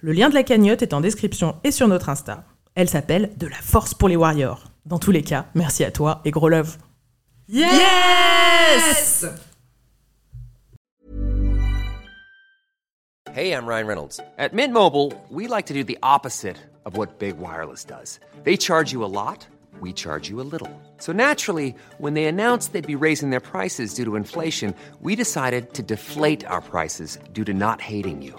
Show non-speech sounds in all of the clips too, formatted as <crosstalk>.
Le lien de la cagnotte est en description et sur notre Insta. Elle s'appelle De la force pour les warriors. Dans tous les cas, merci à toi et gros love. Yes! Hey, I'm Ryan Reynolds. At Mint Mobile, we like to do the opposite of what Big Wireless does. They charge you a lot, we charge you a little. So naturally, when they announced they'd be raising their prices due to inflation, we decided to deflate our prices due to not hating you.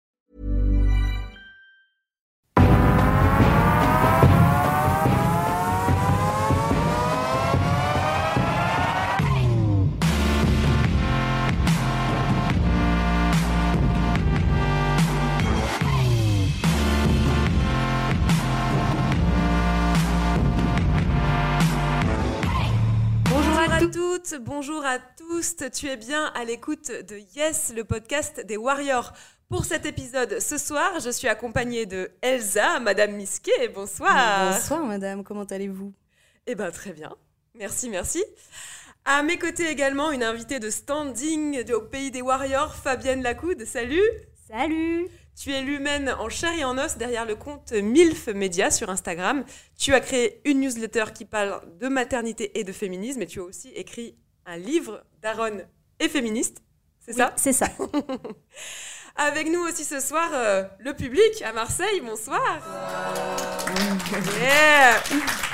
à toutes, bonjour à tous. Tu es bien à l'écoute de Yes, le podcast des Warriors. Pour cet épisode ce soir, je suis accompagnée de Elsa, Madame Misquet. Bonsoir. Bonsoir madame, comment allez-vous? Eh ben très bien. Merci, merci. À mes côtés également, une invitée de standing au pays des Warriors, Fabienne Lacoude. Salut. Salut Tu es l'humaine en chair et en os derrière le compte MILF Media sur Instagram. Tu as créé une newsletter qui parle de maternité et de féminisme et tu as aussi écrit un livre d'Aaron et féministe. C'est ça? C'est ça. <laughs> Avec nous aussi ce soir, euh, le public à Marseille. Bonsoir. <laughs> Yeah.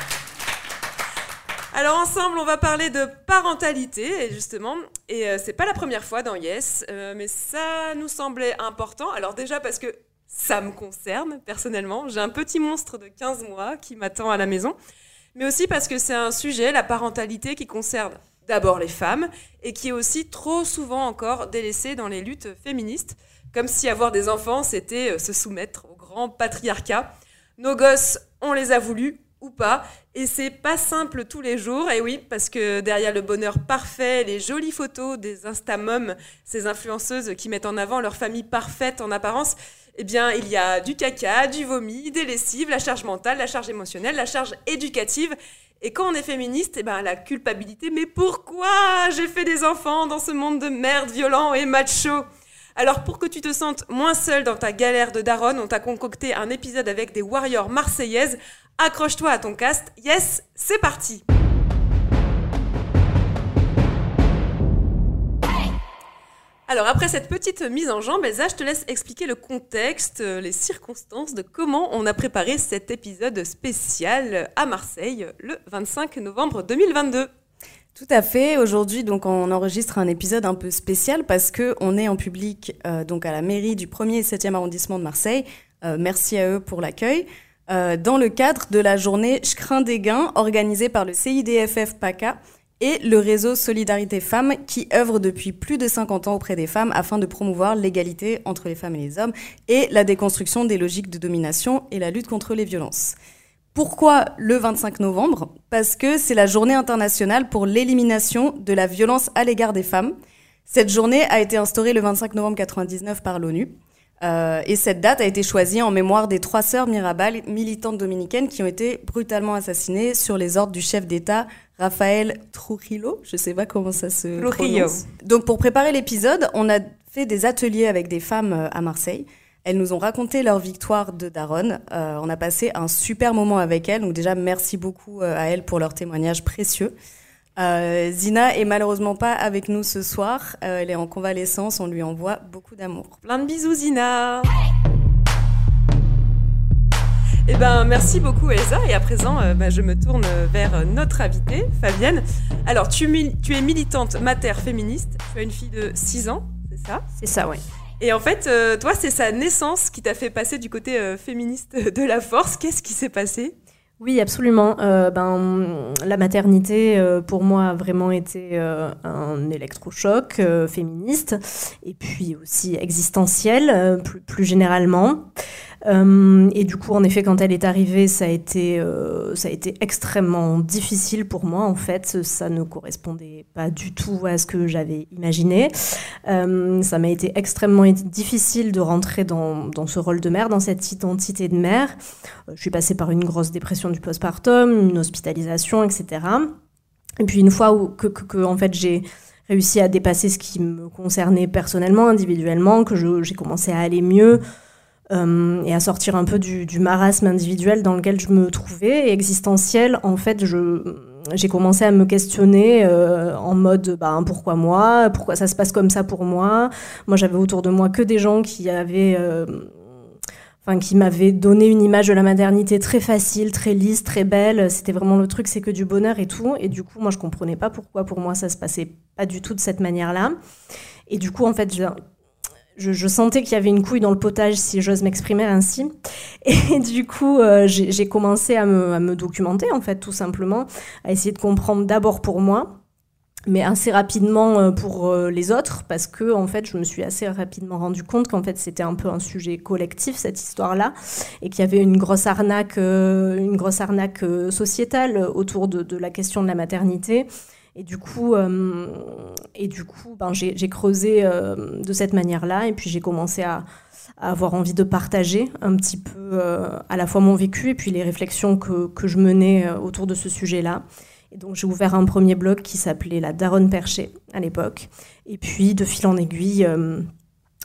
Alors ensemble, on va parler de parentalité, justement, et euh, c'est pas la première fois dans Yes, euh, mais ça nous semblait important. Alors déjà parce que ça me concerne personnellement, j'ai un petit monstre de 15 mois qui m'attend à la maison, mais aussi parce que c'est un sujet, la parentalité, qui concerne d'abord les femmes et qui est aussi trop souvent encore délaissé dans les luttes féministes, comme si avoir des enfants, c'était euh, se soumettre au grand patriarcat. Nos gosses, on les a voulus ou pas, et c'est pas simple tous les jours, et oui, parce que derrière le bonheur parfait, les jolies photos des Instamums, ces influenceuses qui mettent en avant leur famille parfaite en apparence, eh bien, il y a du caca, du vomi, des lessives, la charge mentale, la charge émotionnelle, la charge éducative. Et quand on est féministe, eh ben, la culpabilité, mais pourquoi j'ai fait des enfants dans ce monde de merde violent et macho? Alors pour que tu te sentes moins seule dans ta galère de daronne, on t'a concocté un épisode avec des warriors marseillaises. Accroche-toi à ton cast. Yes, c'est parti Alors après cette petite mise en jambe, Elsa, je te laisse expliquer le contexte, euh, les circonstances de comment on a préparé cet épisode spécial à Marseille le 25 novembre 2022. Tout à fait. Aujourd'hui, donc, on enregistre un épisode un peu spécial parce que on est en public euh, donc à la mairie du 1er et 7e arrondissement de Marseille. Euh, merci à eux pour l'accueil. Euh, dans le cadre de la journée Je crains des gains organisée par le CIDFF PACA et le réseau Solidarité Femmes qui œuvre depuis plus de 50 ans auprès des femmes afin de promouvoir l'égalité entre les femmes et les hommes et la déconstruction des logiques de domination et la lutte contre les violences. Pourquoi le 25 novembre? Parce que c'est la journée internationale pour l'élimination de la violence à l'égard des femmes. Cette journée a été instaurée le 25 novembre 1999 par l'ONU. Euh, et cette date a été choisie en mémoire des trois sœurs Mirabal, militantes dominicaines, qui ont été brutalement assassinées sur les ordres du chef d'État Rafael Trujillo. Je sais pas comment ça se Trujillo. prononce. Donc pour préparer l'épisode, on a fait des ateliers avec des femmes euh, à Marseille. Elles nous ont raconté leur victoire de Daronne. Euh, on a passé un super moment avec elles. Donc déjà, merci beaucoup à elles pour leur témoignage précieux. Euh, Zina est malheureusement pas avec nous ce soir. Euh, elle est en convalescence. On lui envoie beaucoup d'amour. Plein de bisous, Zina Eh ben, merci beaucoup, Elsa. Et à présent, euh, bah, je me tourne vers notre invitée, Fabienne. Alors, tu, mil- tu es militante mater féministe. Tu as une fille de 6 ans, c'est ça? C'est ça, ouais. Et en fait, euh, toi, c'est sa naissance qui t'a fait passer du côté euh, féministe de la force. Qu'est-ce qui s'est passé? Oui, absolument. Euh, ben, la maternité, euh, pour moi, a vraiment été euh, un électrochoc féministe et puis aussi existentiel, plus, plus généralement. Euh, et du coup, en effet, quand elle est arrivée, ça a été, euh, ça a été extrêmement difficile pour moi. En fait, ça ne correspondait pas du tout à ce que j'avais imaginé. Euh, ça m'a été extrêmement difficile de rentrer dans, ce rôle de mère, dans cette identité de mère. Je suis passée par une grosse dépression du postpartum, une hospitalisation, etc. Et puis une fois où, que, que, en fait, j'ai réussi à dépasser ce qui me concernait personnellement, individuellement, que j'ai commencé à aller mieux, euh, et à sortir un peu du, marasme individuel dans lequel je me trouvais. Existentiel, en fait, j'ai commencé à me questionner euh, en mode bah, pourquoi moi? Pourquoi ça se passe comme ça pour moi? Moi, j'avais autour de moi que des gens qui avaient. Euh, Enfin, qui m'avaient donné une image de la maternité très facile, très lisse, très belle. C'était vraiment le truc, c'est que du bonheur et tout. Et du coup, moi, je comprenais pas pourquoi pour moi ça se passait pas du tout de cette manière-là. Et du coup, en fait, je, sentais qu'il y avait une couille dans le potage, si j'ose m'exprimer ainsi. Et <laughs> du coup, euh, j'ai commencé à me, documenter, en fait, tout simplement, à essayer de comprendre d'abord pour moi, mais assez rapidement euh, pour euh, les autres, parce que, en fait, je me suis assez rapidement rendu compte qu'en fait, c'était un peu un sujet collectif, cette histoire-là, et qu'il y avait une grosse arnaque, une grosse arnaque sociétale autour de la question de la maternité et du coup, euh, et du coup ben, j'ai creusé euh, de cette manière-là et puis j'ai commencé à, avoir envie de partager un petit peu euh, à la fois mon vécu et puis les réflexions que, que je menais autour de ce sujet-là. Et donc j'ai ouvert un premier blog qui s'appelait La Daronne Perchée à l'époque. Et puis de fil en aiguille,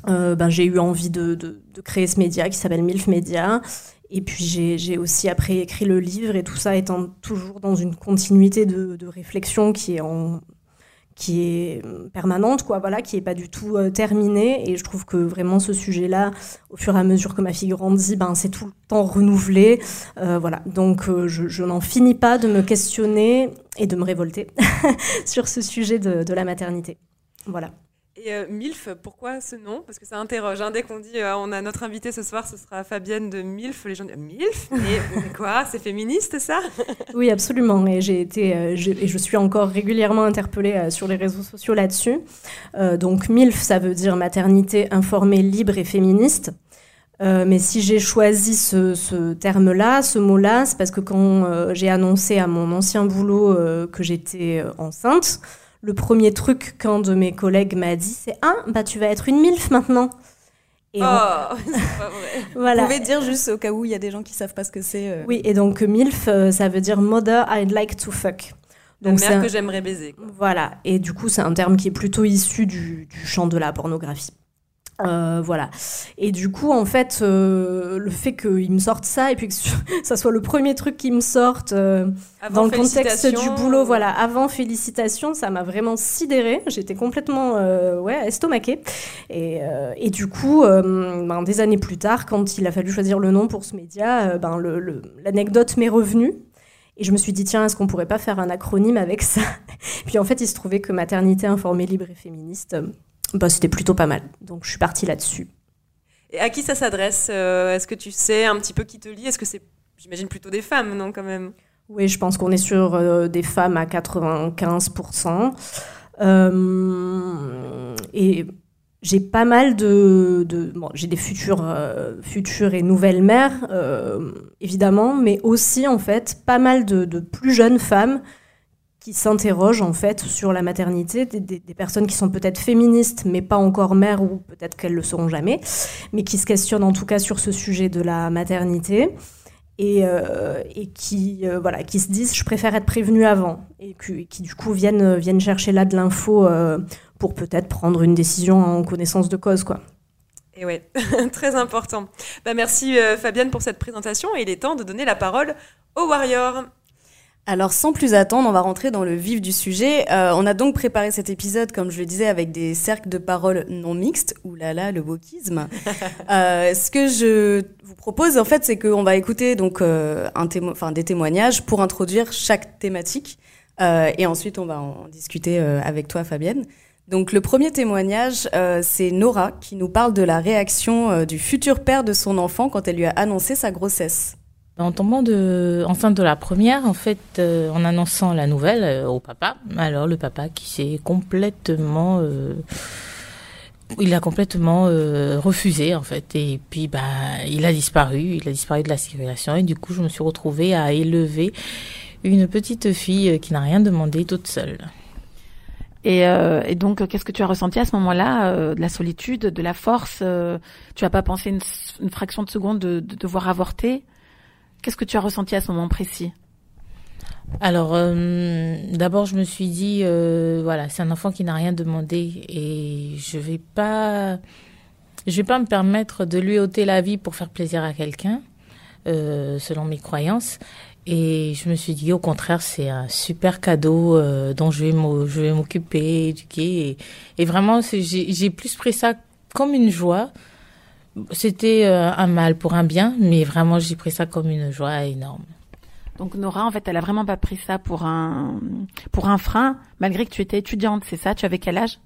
ben, j'ai eu envie de, de, créer ce média qui s'appelle MILF Media. Et puis j'ai aussi après écrit le livre et tout ça étant toujours dans une continuité de, réflexion qui est en qui est permanente, quoi, voilà, qui est pas du tout euh, terminée. Et je trouve que vraiment ce sujet-là, au fur et à mesure que ma fille grandit, ben c'est tout le temps renouvelé, euh, voilà. Donc euh, je, n'en finis pas de me questionner et de me révolter <laughs> sur ce sujet de, de la maternité, voilà. Et euh, MILF, pourquoi ce nom? Parce que ça interroge. Hein. Dès qu'on dit euh, on a notre invité ce soir, ce sera Fabienne de MILF, les gens disent MILF? Mais quoi? C'est féministe ça <laughs> Oui, absolument. Et été, euh, je, et je suis encore régulièrement interpellée sur les réseaux sociaux là-dessus. donc MILF, ça veut dire maternité informée, libre et féministe. mais si j'ai choisi ce terme-là, ce mot-là, c'est parce que quand j'ai annoncé à mon ancien boulot que j'étais enceinte, le premier truc qu'un de mes collègues m'a dit, c'est Ah, bah tu vas être une MILF maintenant. Et oh, <laughs> c'est pas <laughs> vrai. voilà. Vous pouvez dire juste au cas où il y a des gens qui savent pas ce que c'est. Euh. Oui, et donc MILF, euh, ça veut dire Mother I'd like to fuck. Donc mère que j'aimerais baiser. Voilà, et du coup c'est un terme qui est plutôt issu du champ de la pornographie. Euh, voilà. Et du coup, en fait, euh, le fait qu'il me sorte ça et puis que <laughs> ça soit le premier truc qui me sorte euh, dans le contexte du boulot, voilà, avant félicitations, ça m'a vraiment sidéré. J'étais complètement ouais, estomaquée. Et, et du coup, ben, des années plus tard, quand il a fallu choisir le nom pour ce média, ben, l'anecdote m'est revenue. Et je me suis dit, tiens, est-ce qu'on pourrait pas faire un acronyme avec ça? <laughs> Puis en fait, il se trouvait que maternité informée, libre et féministe bah, c'était plutôt pas mal. Donc je suis partie là-dessus. Et à qui ça s'adresse euh, Est-ce que tu sais un petit peu qui te lit Est-ce que c'est, j'imagine, plutôt des femmes, non, quand même? Oui, je pense qu'on est sur euh, des femmes à 95%. Euh, et j'ai pas mal de... de bon, j'ai des futures, futures et nouvelles mères, évidemment, mais aussi, en fait, pas mal de, de plus jeunes femmes qui s'interrogent en fait sur la maternité, des, personnes qui sont peut-être féministes mais pas encore mères ou peut-être qu'elles le seront jamais, mais qui se questionnent en tout cas sur ce sujet de la maternité et, euh, et qui euh, voilà qui se disent je préfère être prévenue avant et qui, du coup viennent viennent chercher là de l'info euh, pour peut-être prendre une décision en connaissance de cause quoi. Et ouais, <laughs> très important. Bah merci Fabienne pour cette présentation et il est temps de donner la parole aux warriors. Alors sans plus attendre, on va rentrer dans le vif du sujet. Euh, on a donc préparé cet épisode, comme je le disais, avec des cercles de paroles non mixtes. Ouh là là, le wokisme. <laughs> euh, ce que je vous propose, en fait, c'est qu'on va écouter donc euh, un enfin, des témoignages pour introduire chaque thématique. Euh, et ensuite, on va en discuter avec toi, Fabienne. Donc le premier témoignage, c'est Nora qui nous parle de la réaction du futur père de son enfant quand elle lui a annoncé sa grossesse. En tombant de, enceinte de la première, en fait, euh, en annonçant la nouvelle euh, au papa, alors le papa qui s'est complètement, euh, il a complètement refusé en fait, et puis bah il a disparu, il a disparu de la circulation, et du coup je me suis retrouvée à élever une petite fille qui n'a rien demandé toute seule. Et, et donc, qu'est-ce que tu as ressenti à ce moment-là De la solitude, de la force Tu as pas pensé une, une fraction de seconde de, de devoir avorter? Qu'est-ce que tu as ressenti à ce moment précis? Alors, euh, d'abord, je me suis dit, euh, voilà, c'est un enfant qui n'a rien demandé et je vais pas, je vais pas me permettre de lui ôter la vie pour faire plaisir à quelqu'un, euh, selon mes croyances. Et je me suis dit, au contraire, c'est un super cadeau dont je vais m'occuper, éduquer. Et, et vraiment, j'ai plus pris ça comme une joie c'était euh, un mal pour un bien, mais vraiment j'ai pris ça comme une joie énorme. Donc Nora, en fait, elle a vraiment pas pris ça pour un pour un frein, malgré que tu étais étudiante, c'est ça? Tu avais quel âge?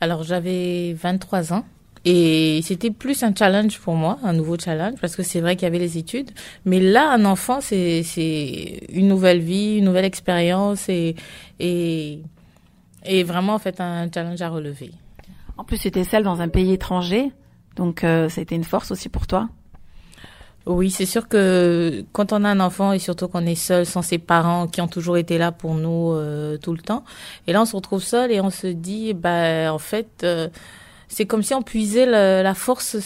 Alors j'avais 23 ans. Et c'était plus un challenge pour moi, un nouveau challenge, parce que c'est vrai qu'il y avait les études. Mais là, un enfant, c'est, c'est une nouvelle vie, une nouvelle expérience et, et, et vraiment, en fait, un challenge à relever. En plus, tu étais seule dans un pays étranger. Donc, euh, ça a été une force aussi pour toi? Oui, c'est sûr que quand on a un enfant et surtout qu'on est seul sans ses parents qui ont toujours été là pour nous euh, tout le temps, et là on se retrouve seul et on se dit, bah en fait, euh, c'est comme si on puisait la, force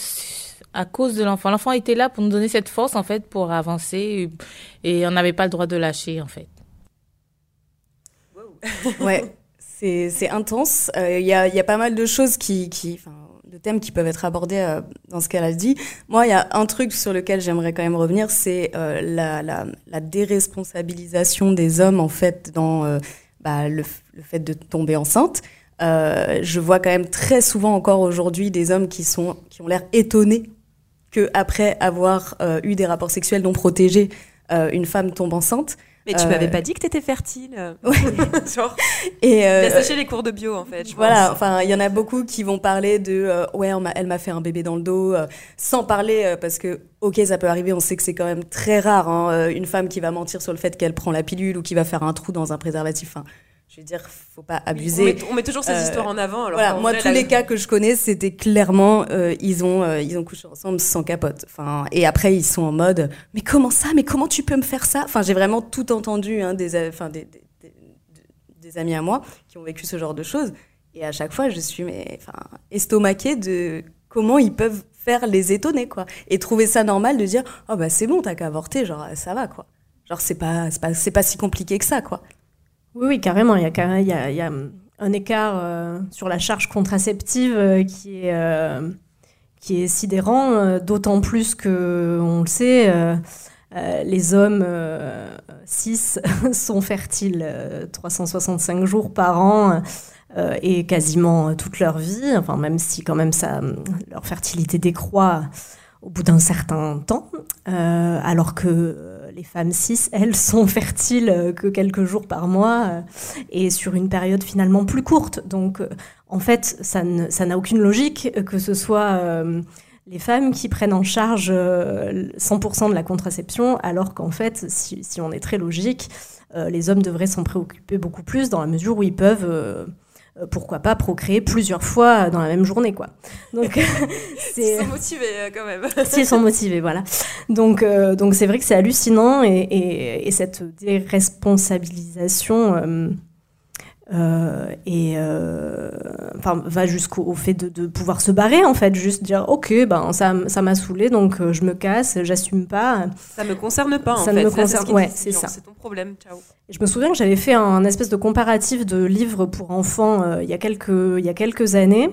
à cause de l'enfant. L'enfant était là pour nous donner cette force en fait pour avancer et, on n'avait pas le droit de lâcher en fait. ouais, c'est intense. Il y, a, y, a, pas mal de choses qui, qui de thèmes qui peuvent être abordés euh, dans ce qu'elle a dit. Moi, il y a un truc sur lequel j'aimerais quand même revenir, c'est euh, la, déresponsabilisation des hommes, en fait, dans euh, bah, le, fait de tomber enceinte. je vois quand même très souvent encore aujourd'hui des hommes qui, sont, qui ont l'air étonnés que après avoir eu des rapports sexuels non protégés, une femme tombe enceinte. Mais tu m'avais euh, pas dit que tu étais fertile. <laughs> Ouais. <laughs> Et euh, séché les cours de bio en fait. voilà, enfin il y en a beaucoup qui vont parler de euh, ouais elle m'a fait un bébé dans le dos, euh, sans parler parce que ok ça peut arriver, on sait que c'est quand même très rare hein, une femme qui va mentir sur le fait qu'elle prend la pilule ou qui va faire un trou dans un préservatif. Enfin, je veux dire, faut pas abuser. on, met, toujours ces euh, histoires en avant. Alors voilà, moi, tous les cas que je connais, c'était clairement, euh, ils, ont, euh, ils ont couché ensemble sans capote. Enfin, et après, ils sont en mode, mais comment ça Mais comment tu peux me faire ça? Enfin, j'ai vraiment tout entendu hein, des, enfin, des, des, des, amis à moi qui ont vécu ce genre de choses. Et à chaque fois, je suis mais, enfin, estomaquée de comment ils peuvent faire les étonner, quoi. Et trouver ça normal de dire, oh bah c'est bon, t'as qu'à avorter, genre ça va, quoi. Genre c'est pas, c'est pas, pas si compliqué que ça, quoi. Oui, carrément. Il y a, un écart euh, sur la charge contraceptive euh, qui, est, euh, qui est sidérant, d'autant plus que, on le sait, les hommes cis <laughs> sont fertiles 365 jours par an. et quasiment toute leur vie, enfin même si quand même ça, leur fertilité décroît au bout d'un certain temps, alors que les femmes cis, <laughs> elles, sont fertiles euh, que quelques jours par mois euh, et sur une période finalement plus courte. Donc, euh, en fait, ça n'a aucune logique que ce soit les femmes qui prennent en charge 100% de la contraception, alors qu'en fait, si, si, on est très logique, les hommes devraient s'en préoccuper beaucoup plus dans la mesure où ils peuvent pourquoi pas procréer plusieurs fois dans la même journée, quoi. Donc, <laughs> <laughs> c'est... Ils sont motivés euh, quand même. <laughs> S'ils sont motivés, voilà. Donc, euh, donc c'est vrai que c'est hallucinant et, et, et, cette déresponsabilisation euh, et euh, enfin va jusqu'au fait de, de, pouvoir se barrer en fait. Juste dire ok ben ça ça m'a saoulé donc euh, je me casse j'assume pas. Ça me concerne pas en ça fait. me concerne ouais c'est ça. c'est ton problème ciao. Je me souviens que j'avais fait un espèce de comparatif de livres pour enfants il y a quelques il y a quelques années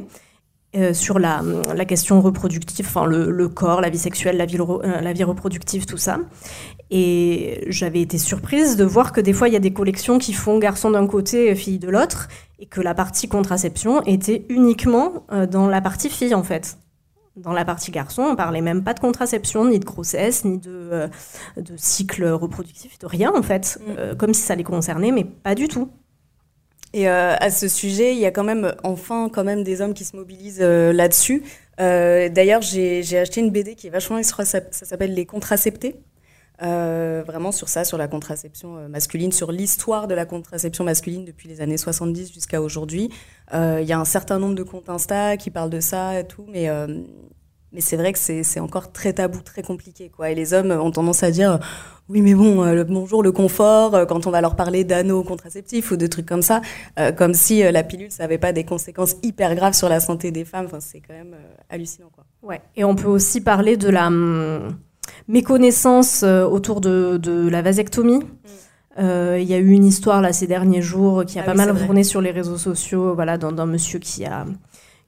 euh, sur la, la, question reproductive, enfin le, le, corps, la vie sexuelle, la vie, euh, la vie reproductive, tout ça. Et j'avais été surprise de voir que des fois, il y a des collections qui font garçon d'un côté, fille de l'autre, et que la partie contraception était uniquement euh, dans la partie fille, en fait. Dans la partie garçon, on parlait même pas de contraception, ni de grossesse, ni de, de cycle reproductif, de rien, en fait. Mm. comme si ça les concernait, mais pas du tout. Et euh, à ce sujet, il y a quand même, enfin, quand même des hommes qui se mobilisent euh, là-dessus. Euh, D'ailleurs, j'ai acheté une BD qui est vachement, ça, ça s'appelle Les Contraceptés. euh, vraiment sur ça, sur la contraception euh, masculine, sur l'histoire de la contraception masculine depuis les années 70 jusqu'à aujourd'hui. Euh, Il y a un certain nombre de comptes Insta qui parlent de ça et tout, mais, mais c'est vrai que c'est encore très tabou, très compliqué. Quoi. Et les hommes ont tendance à dire oui, mais bon, euh, le bonjour, le confort, euh, quand on va leur parler d'anneaux contraceptifs ou de trucs comme ça, euh, comme si la pilule, ça n'avait pas des conséquences hyper graves sur la santé des femmes. Enfin, c'est quand même hallucinant. Quoi. Ouais. Et on peut aussi parler de la hum, méconnaissance autour de, de la vasectomie. Euh, Il y a eu une histoire là ces derniers jours qui a Ah pas oui, mal tourné sur les réseaux sociaux, voilà, d'un monsieur qui a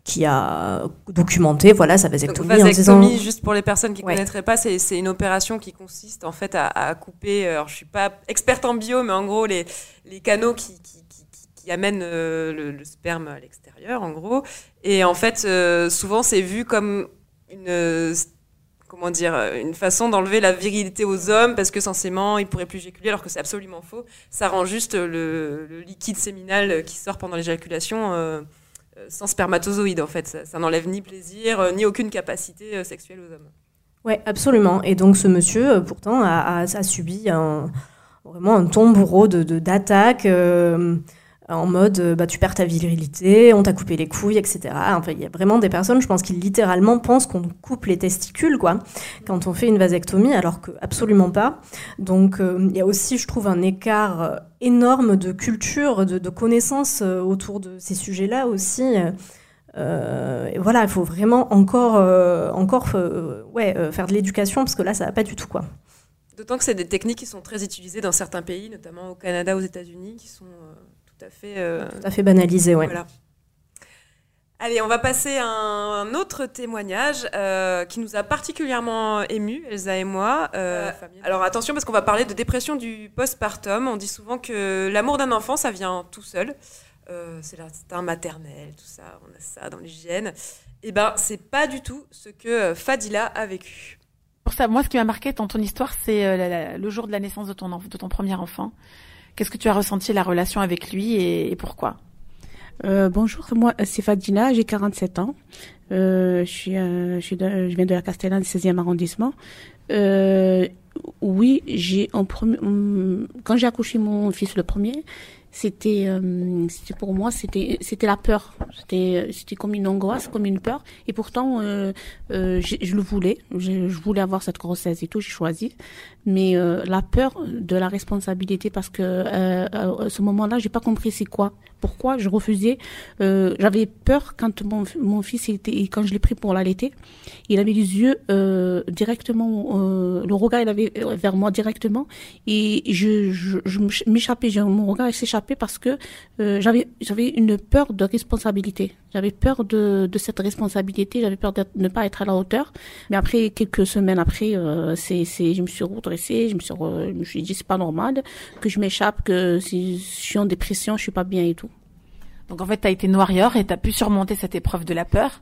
qui a documenté voilà sa Donc, vasectomie disant vasectomie, juste pour les personnes qui ne Ouais. connaîtraient pas, c'est une opération qui consiste en fait à, à couper. Alors, je suis pas experte en bio, mais en gros, les, les canaux qui, qui, qui, qui- qui amènent euh, le, le sperme à l'extérieur, en gros. Et en fait, euh, souvent, c'est vu comme une. euh, Comment dire, euh, une façon d'enlever la virilité aux hommes parce que censément ils pourraient plus éjaculer alors que c'est absolument faux. Ça rend juste le, le liquide séminal qui sort pendant l'éjaculation euh, euh, sans spermatozoïdes en fait. Ça, n'enlève ni plaisir euh, ni aucune capacité euh, sexuelle aux hommes. Ouais, absolument. Et donc ce monsieur, euh, pourtant, a, subi vraiment un tombereau de d'attaques euh, en mode euh, bah, tu perds ta virilité, on t'a coupé les couilles, etc. Il y a vraiment des personnes, je pense, qui littéralement pensent qu'on coupe les testicules quoi, quand on fait une vasectomie, alors que absolument pas. Donc euh, il y a aussi, je trouve, un écart euh, énorme de culture, de, connaissances autour de ces sujets-là aussi. Et voilà, il faut vraiment encore, encore ouais, faire de l'éducation parce que là, ça va pas du tout quoi. D'autant que c'est des techniques qui sont très utilisées dans certains pays, notamment au Canada, aux États-Unis, qui sont tout à fait. euh, Tout à fait banalisé, ouais. Voilà. Allez, on va passer à un, autre témoignage euh, qui nous a particulièrement émus, Elsa et moi. Euh, alors attention, parce qu'on va parler de dépression du postpartum. On dit souvent que l'amour d'un enfant, ça vient tout seul. Euh, c'est l'instinct maternel, tout ça, on a ça dans l'hygiène. Eh ben, c'est pas du tout ce que Fadila a vécu. Pour ça, moi, ce qui m'a marqué dans ton histoire, c'est le jour de la naissance de ton, enf- de ton premier enfant. Qu'est-ce que tu as ressenti la relation avec lui et, pourquoi? Euh, bonjour, moi c'est Fadila, j'ai 47 ans. Euh, je, suis, euh, je, viens de la Castellane, 16e arrondissement. Euh, oui, j'ai en premier, hum, quand j'ai accouché mon fils le premier, c'était, euh, c'était pour moi, c'était, c'était la peur. C'était, c'était comme une angoisse, comme une peur. Et pourtant, euh, euh, je le voulais. Je voulais avoir cette grossesse et tout. J'ai choisi. Mais euh, la peur de la responsabilité, parce que euh, à ce moment-là, j'ai pas compris c'est quoi. Pourquoi je refusais euh, J'avais peur quand mon, mon fils était, quand je l'ai pris pour l'allaiter, il avait les yeux euh, directement, euh, le regard il avait vers moi directement, et je, je, je m'échappais, mon regard s'échappait parce que euh, j'avais j'avais une peur de responsabilité. J'avais peur de, de cette responsabilité, j'avais peur de ne pas être à la hauteur. Mais après quelques semaines après, euh, c'est c'est je me suis redressée, je me suis re- je me suis dit c'est pas normal que je m'échappe, que si je suis en dépression, je suis pas bien et tout. Donc en fait, tu as été noirieur et tu as pu surmonter cette épreuve de la peur.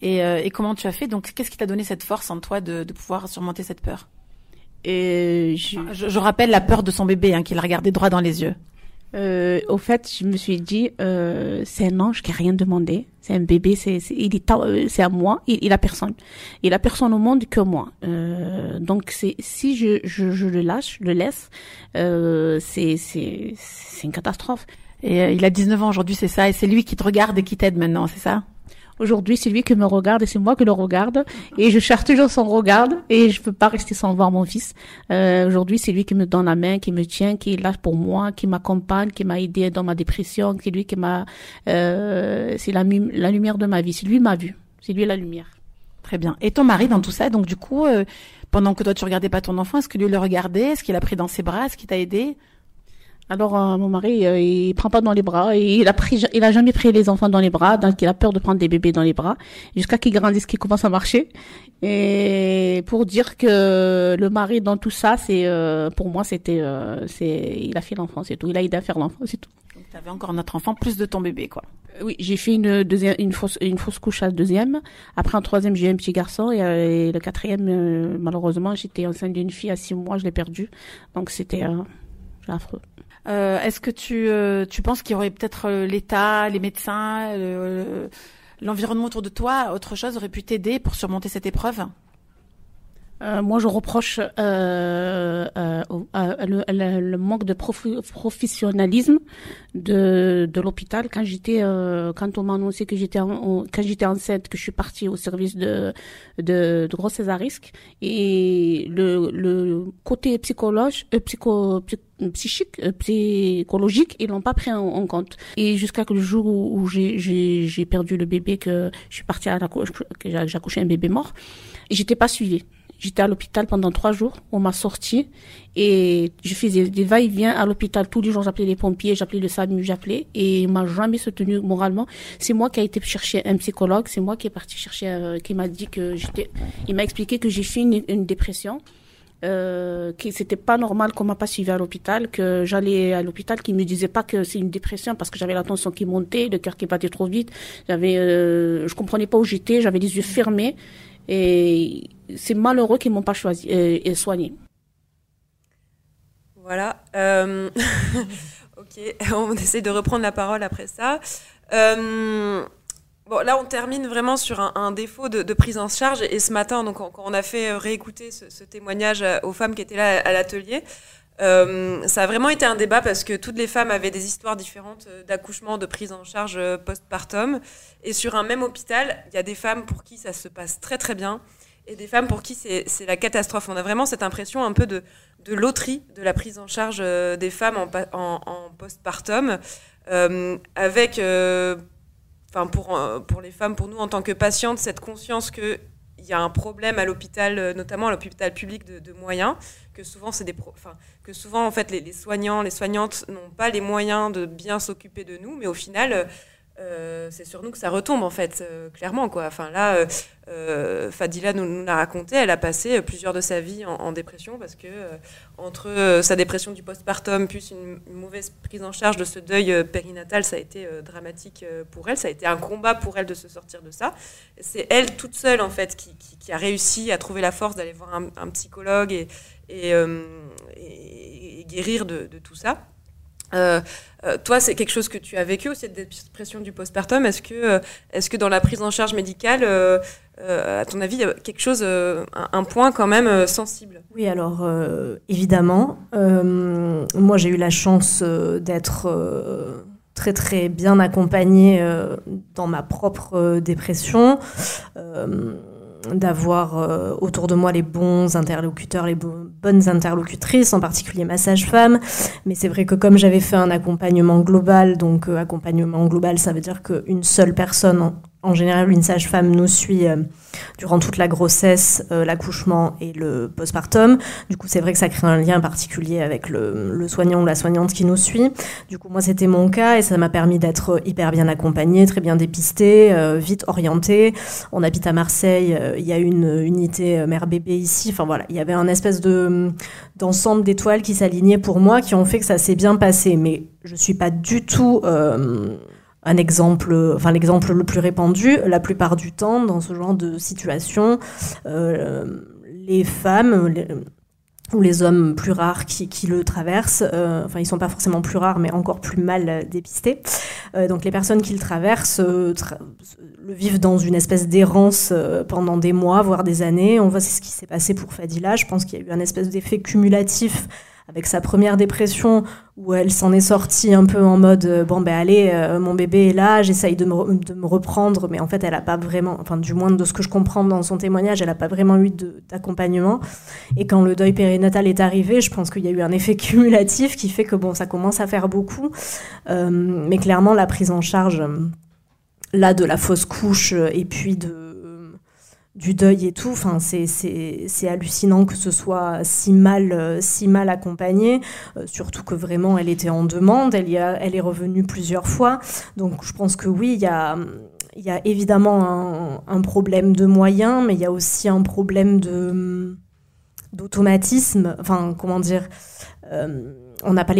Et, euh, et comment tu as fait? Donc qu'est-ce qui t'a donné cette force en toi de, de pouvoir surmonter cette peur? Et je, je, je rappelle la peur de son bébé hein, qu'il a regardé droit dans les yeux. Euh, au fait, je me suis dit, euh, c'est un ange qui a rien demandé. C'est un bébé, c'est, il est, euh, c'est à moi. Il, il a personne. Il a personne au monde que moi. Euh, donc si je, je, je le lâche, je le laisse, euh, c'est, c'est, c'est une catastrophe. Et euh, il a 19 ans aujourd'hui, c'est ça. Et c'est lui qui te regarde et qui t'aide maintenant, c'est ça? Aujourd'hui, c'est lui qui me regarde et c'est moi qui le regarde. Et je cherche toujours son regard et je peux pas rester sans voir mon fils. Euh, aujourd'hui, c'est lui qui me donne la main, qui me tient, qui est là pour moi, qui m'accompagne, qui m'a aidé dans ma dépression. C'est lui qui m'a, euh, c'est la, lumière de ma vie. C'est lui ma vue. C'est lui la lumière. Très bien. Et ton mari dans tout ça, donc du coup, euh, pendant que toi tu regardais pas ton enfant, est-ce que lui le regardait? Est-ce qu'il a pris dans ses bras? Est-ce qu'il t'a aidé? Alors euh, mon mari, euh, il prend pas dans les bras. Et il a pris, il a jamais pris les enfants dans les bras, donc il a peur de prendre des bébés dans les bras, jusqu'à qu'ils grandissent, qu'ils commencent à marcher. Et pour dire que le mari dans tout ça, c'est euh, pour moi c'était, euh, c'est, il a fait l'enfant, c'est tout. Il a aidé à faire l'enfant, c'est tout. Donc tu avais encore notre enfant plus de ton bébé, quoi. Oui, j'ai fait une deuxième, une fausse, une fausse couche à la deuxième. Après en troisième, j'ai eu un petit garçon et, euh, et le quatrième, euh, malheureusement, j'étais enceinte d'une fille à six mois, je l'ai perdu. Donc c'était euh, affreux. Euh, est-ce que tu, euh, tu penses qu'il y aurait peut-être euh, l'État, les médecins, euh, l'environnement autour de toi, autre chose aurait pu t'aider pour surmonter cette épreuve? Euh, moi, je reproche euh, euh, le, le, le, manque de profi professionnalisme de, de l'hôpital. Quand j'étais, euh, quand on m'a annoncé que j'étais, quand j'étais enceinte, que je suis partie au service de de, de grossesse à risque, et le, le côté psychologue, euh, psycho, psychique, psychologique, ils l'ont pas pris en, compte. Et jusqu'à le jour où, où j'ai perdu le bébé, que je suis partie à la que j'ai accouché un bébé mort, j'étais pas suivie. J'étais à l'hôpital pendant trois jours. On m'a sorti et je faisais des va-et-vient à l'hôpital tous les jours. J'appelais les pompiers, j'appelais le SAMU, j'appelais et il m'a jamais soutenu moralement. C'est moi qui ai été chercher un psychologue. C'est moi qui est parti chercher, euh, qui m'a dit que j'étais, il m'a expliqué que j'ai fait une, une dépression. Euh, que c'était pas normal qu'on m'a pas suivi à l'hôpital, que j'allais à l'hôpital, qu'ils me disaient pas que c'est une dépression parce que j'avais la tension qui montait, le cœur qui battait trop vite, j'avais, euh, je comprenais pas où j'étais, j'avais les yeux fermés et c'est malheureux qu'ils m'ont pas choisi euh, et soigné. Voilà. Euh... <laughs> ok, <laughs> on essaie de reprendre la parole après ça. Euh... Bon, là, on termine vraiment sur un, défaut de, prise en charge. Et ce matin, donc, quand on a fait réécouter ce témoignage aux femmes qui étaient là à l'atelier, euh, ça a vraiment été un débat parce que toutes les femmes avaient des histoires différentes d'accouchement, de prise en charge postpartum. Et sur un même hôpital, il y a des femmes pour qui ça se passe très très bien et des femmes pour qui c'est la catastrophe. On a vraiment cette impression un peu de, de loterie de la prise en charge des femmes en, en, en postpartum, euh, avec, euh, pour, pour les femmes, pour nous en tant que patientes, cette conscience que y a un problème à l'hôpital, notamment à l'hôpital public de, moyens, que souvent des, que souvent en fait les, les soignants, les soignantes n'ont pas les moyens de bien s'occuper de nous, mais au final euh, c'est sur nous que ça retombe en fait, euh, clairement quoi. Enfin là, euh, Fadila nous, l'a raconté, elle a passé plusieurs de sa vie en, dépression parce que entre sa dépression du postpartum plus une, une, mauvaise prise en charge de ce deuil périnatal, ça a été dramatique pour elle. Ça a été un combat pour elle de se sortir de ça. C'est elle toute seule en fait qui, a réussi à trouver la force d'aller voir un, psychologue et, guérir de tout ça. Euh, euh, toi, c'est quelque chose que tu as vécu aussi, cette dépression du postpartum. Est-ce que, euh, est-ce que dans la prise en charge médicale, euh, euh, à ton avis, il y a quelque chose, un, un, point quand même sensible? Oui, alors évidemment. moi, j'ai eu la chance d'être très très bien accompagnée dans ma propre dépression d'avoir euh, autour de moi les bons interlocuteurs, les bo bonnes interlocutrices, en particulier ma sage-femme. Mais c'est vrai que comme j'avais fait un accompagnement global, donc euh, accompagnement global, ça veut dire qu'une seule personne en, général, une sage-femme nous suit euh, durant toute la grossesse, euh, l'accouchement et le postpartum. Du coup, c'est vrai que ça crée un lien particulier avec le, soignant ou la soignante qui nous suit. Du coup, moi, c'était mon cas et ça m'a permis d'être hyper bien accompagnée, très bien dépistée, euh, vite orientée. On habite à Marseille, il y a une unité mère-bébé ici. Enfin voilà, il y avait un espèce de d'ensemble d'étoiles qui s'alignaient pour moi, qui ont fait que ça s'est bien passé. Mais je suis pas du tout un exemple, enfin l'exemple le plus répandu, la plupart du temps, dans ce genre de situation, euh, les femmes ou les hommes plus rares qui, qui le traversent, euh, enfin ils sont pas forcément plus rares, mais encore plus mal dépistés. Euh, donc les personnes qui le traversent tra le vivent dans une espèce d'errance pendant des mois, voire des années. On voit ce qui s'est passé pour Fadila. Je pense qu'il y a eu un espèce d'effet cumulatif avec sa première dépression où elle s'en est sortie un peu en mode euh, bon ben allez euh, mon bébé est là j'essaye de me, reprendre mais en fait elle a pas vraiment enfin du moins de ce que je comprends dans son témoignage elle a pas vraiment eu d'accompagnement. Et quand le deuil périnatal est arrivé je pense qu'il y a eu un effet <laughs> cumulatif qui fait que bon ça commence à faire beaucoup. Euh, mais clairement la prise en charge là de la fausse couche et puis de du deuil et tout. Enfin, c'est hallucinant que ce soit si mal, euh, si mal accompagné, euh, surtout que vraiment elle était en demande, elle, a, elle est revenue plusieurs fois. Donc je pense que oui, il y a, y a évidemment un, un, problème de moyens, mais il y a aussi un problème d'automatisme. Enfin, comment dire euh, on n'a pas,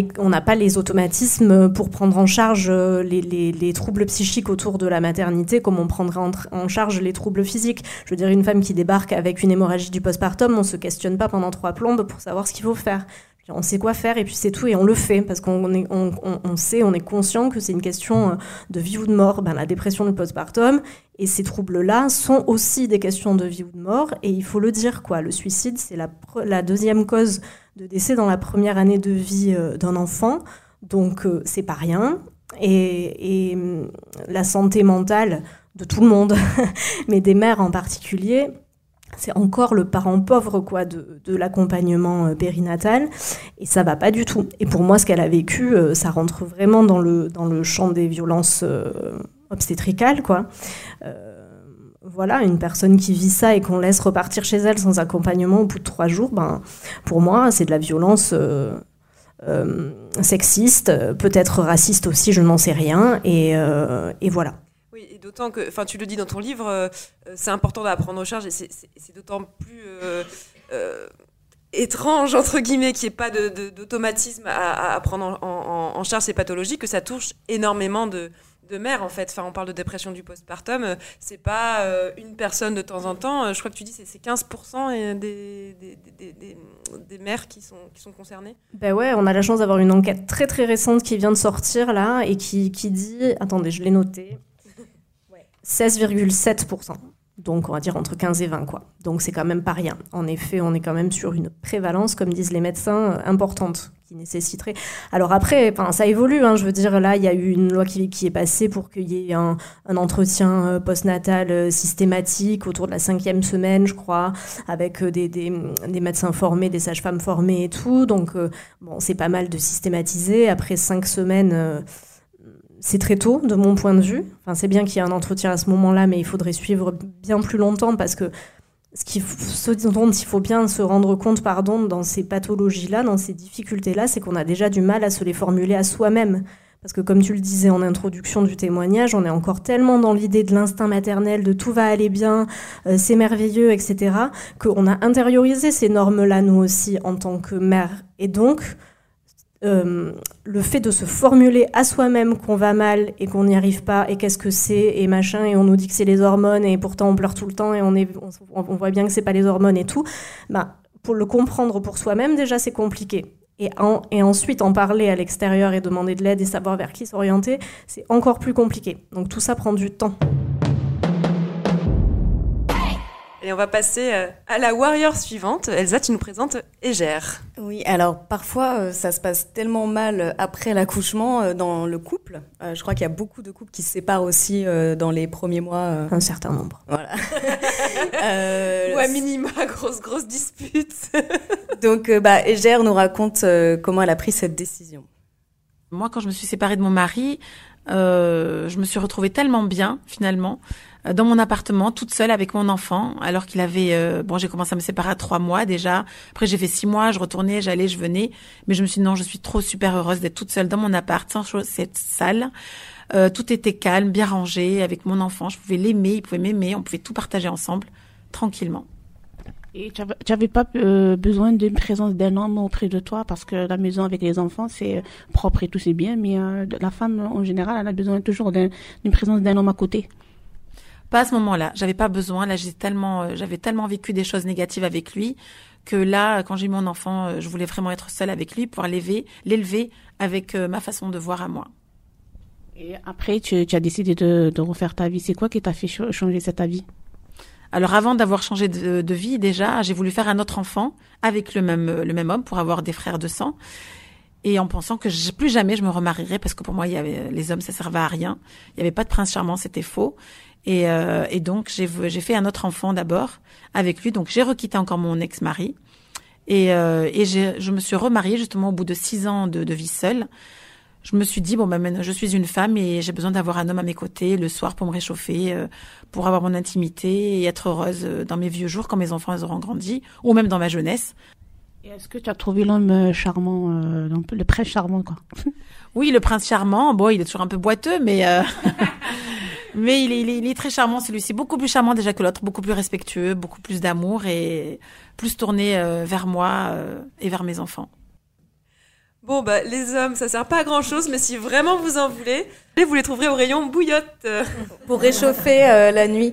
pas les automatismes pour prendre en charge euh, les, les, les, troubles psychiques autour de la maternité comme on prendrait en, charge les troubles physiques. Je veux dire, une femme qui débarque avec une hémorragie du postpartum, on ne se questionne pas pendant trois plombes pour savoir ce qu'il faut faire. on sait quoi faire et puis c'est tout et on le fait parce qu'on on, on- on sait, on est conscient que c'est une question euh, de vie ou de mort. Ben, la dépression, le postpartum et ces troubles-là sont aussi des questions de vie ou de mort et il faut le dire quoi. Le suicide, c'est la, la deuxième cause de décès dans la première année de vie euh, d'un enfant, donc euh, c'est pas rien. Et, hum, la santé mentale de tout le monde, <laughs> mais des mères en particulier, c'est encore le parent pauvre quoi de, l'accompagnement euh, périnatal et ça va pas du tout. Et pour moi, ce qu'elle a vécu, ça rentre vraiment dans le champ des violences obstétricales quoi. Voilà, une personne qui vit ça et qu'on laisse repartir chez elle sans accompagnement au bout de trois jours, ben pour moi, c'est de la violence. euh, euh, sexiste, peut-être raciste aussi, je n'en sais rien, et, euh, et voilà. Oui, et d'autant que, enfin, tu le dis dans ton livre, c'est important d'apprendre aux charges et c'est- c'est c'est d'autant plus étrange, entre guillemets, qu'il n'y ait pas de- de- d'automatisme à, prendre en, en- en charge ces pathologies, que ça touche énormément de, de mères, en fait. Enfin, on parle de dépression du postpartum, euh, c'est pas euh, une personne de temps en temps, euh, je crois que tu dis c'est c'est 15% et des, des, des, des- des mères qui sont, qui sont concernées. Ben ouais, on a la chance d'avoir une enquête très très récente qui vient de sortir là et qui, qui dit, attendez, je l'ai noté, <laughs> 16,7%. Donc on va dire entre 15 et 20 quoi. Donc c'est quand même pas rien. En effet, on est quand même sur une prévalence, comme disent les médecins, importante qui nécessiterait. Alors après, enfin, ça évolue. hein, je veux dire, là, il y a eu une loi qui, est passée pour qu'il y ait un, entretien euh, postnatal euh, systématique autour de la cinquième semaine, je crois, avec euh, des, médecins formés, des sages-femmes formées et tout. Donc bon, c'est pas mal de systématiser. Après cinq semaines. c'est très tôt de mon point de vue. Enfin, c'est bien qu'il y ait un entretien à ce moment-là, mais il faudrait suivre bien plus longtemps parce que ce, dont il faut bien se rendre compte pardon, dans ces pathologies-là, dans ces difficultés-là, c'est qu'on a déjà du mal à se les formuler à soi-même. Parce que comme tu le disais en introduction du témoignage, on est encore tellement dans l'idée de l'instinct maternel, de tout va aller bien, euh, c'est merveilleux, etc., qu'on a intériorisé ces normes-là, nous aussi, en tant que mère. Et donc, euh, le fait de se formuler à soi-même qu'on va mal et qu'on n'y arrive pas et qu'est-ce que c'est et machin et on nous dit que c'est les hormones et pourtant on pleure tout le temps et on, voit bien que c'est pas les hormones et tout, bah, pour le comprendre pour soi-même déjà c'est compliqué. Et ensuite en parler à l'extérieur et demander de l'aide et savoir vers qui s'orienter, c'est encore plus compliqué. Donc tout ça prend du temps. Et on va passer euh, à la warrior suivante. Elsa, tu nous présentes Égère. Oui, alors parfois euh, ça se passe tellement mal euh, après l'accouchement dans le couple. Je crois qu'il y a beaucoup de couples qui se séparent aussi dans les premiers mois. Un certain nombre. Voilà. <laughs> Euh, Ou à minima, <laughs> grosse, grosse dispute. <laughs> donc, bah, Égère nous raconte comment elle a pris cette décision. Moi, quand je me suis séparée de mon mari, euh, je me suis retrouvée tellement bien, finalement, euh, dans mon appartement, toute seule avec mon enfant, alors qu'il avait... euh, bon, j'ai commencé à me séparer à trois mois déjà. Après, j'ai fait six mois, je retournais, j'allais, je venais. Mais je me suis dit, non, je suis trop super heureuse d'être toute seule dans mon appart, sans cette salle. Euh, tout était calme, bien rangé, avec mon enfant. Je pouvais l'aimer, il pouvait m'aimer, on pouvait tout partager ensemble, tranquillement. Et tu n'avais pas euh, besoin d'une présence d'un homme auprès de toi? Parce que la maison avec les enfants, c'est propre et tout, c'est bien, mais euh, la femme, en général, elle a besoin toujours d'une présence d'un homme à côté. Pas à ce moment-là. J'avais pas besoin. Là, j'ai tellement, euh, j'avais tellement vécu des choses négatives avec lui que là, quand j'ai eu mon enfant, euh, je voulais vraiment être seule avec lui, pouvoir l'élever, l'élever avec euh, ma façon de voir à moi. Et après, tu, tu as décidé de, de, refaire ta vie. C'est quoi qui t'a fait ch changer cette vie Alors, avant d'avoir changé de, de, vie, déjà, j'ai voulu faire un autre enfant avec le même, le même homme pour avoir des frères de sang. Et en pensant que plus jamais je me remarierais parce que pour moi, il y avait, les hommes, ça servait à rien. Il n'y avait pas de prince charmant, c'était faux. Et, euh, et donc, j'ai fait un autre enfant d'abord avec lui. Donc, j'ai requitté encore mon ex-mari. Et, euh, et je me suis remariée justement au bout de six ans de, de vie seule. Je me suis dit, bon, bah, maintenant, je suis une femme et j'ai besoin d'avoir un homme à mes côtés le soir pour me réchauffer, euh, pour avoir mon intimité et être heureuse dans mes vieux jours quand mes enfants ils auront grandi, ou même dans ma jeunesse. Est-ce que tu as trouvé l'homme charmant, euh, le prince charmant, quoi? Oui, le prince charmant. Bon, il est toujours un peu boiteux, mais euh... <laughs> mais il est, il est, il est très charmant celui-ci, beaucoup plus charmant déjà que l'autre, beaucoup plus respectueux, beaucoup plus d'amour et plus tourné euh, vers moi euh, et vers mes enfants. Bon, bah, les hommes, ça sert pas à grand chose, mais si vraiment vous en voulez, vous les trouverez au rayon bouillotte. Pour réchauffer euh, la nuit.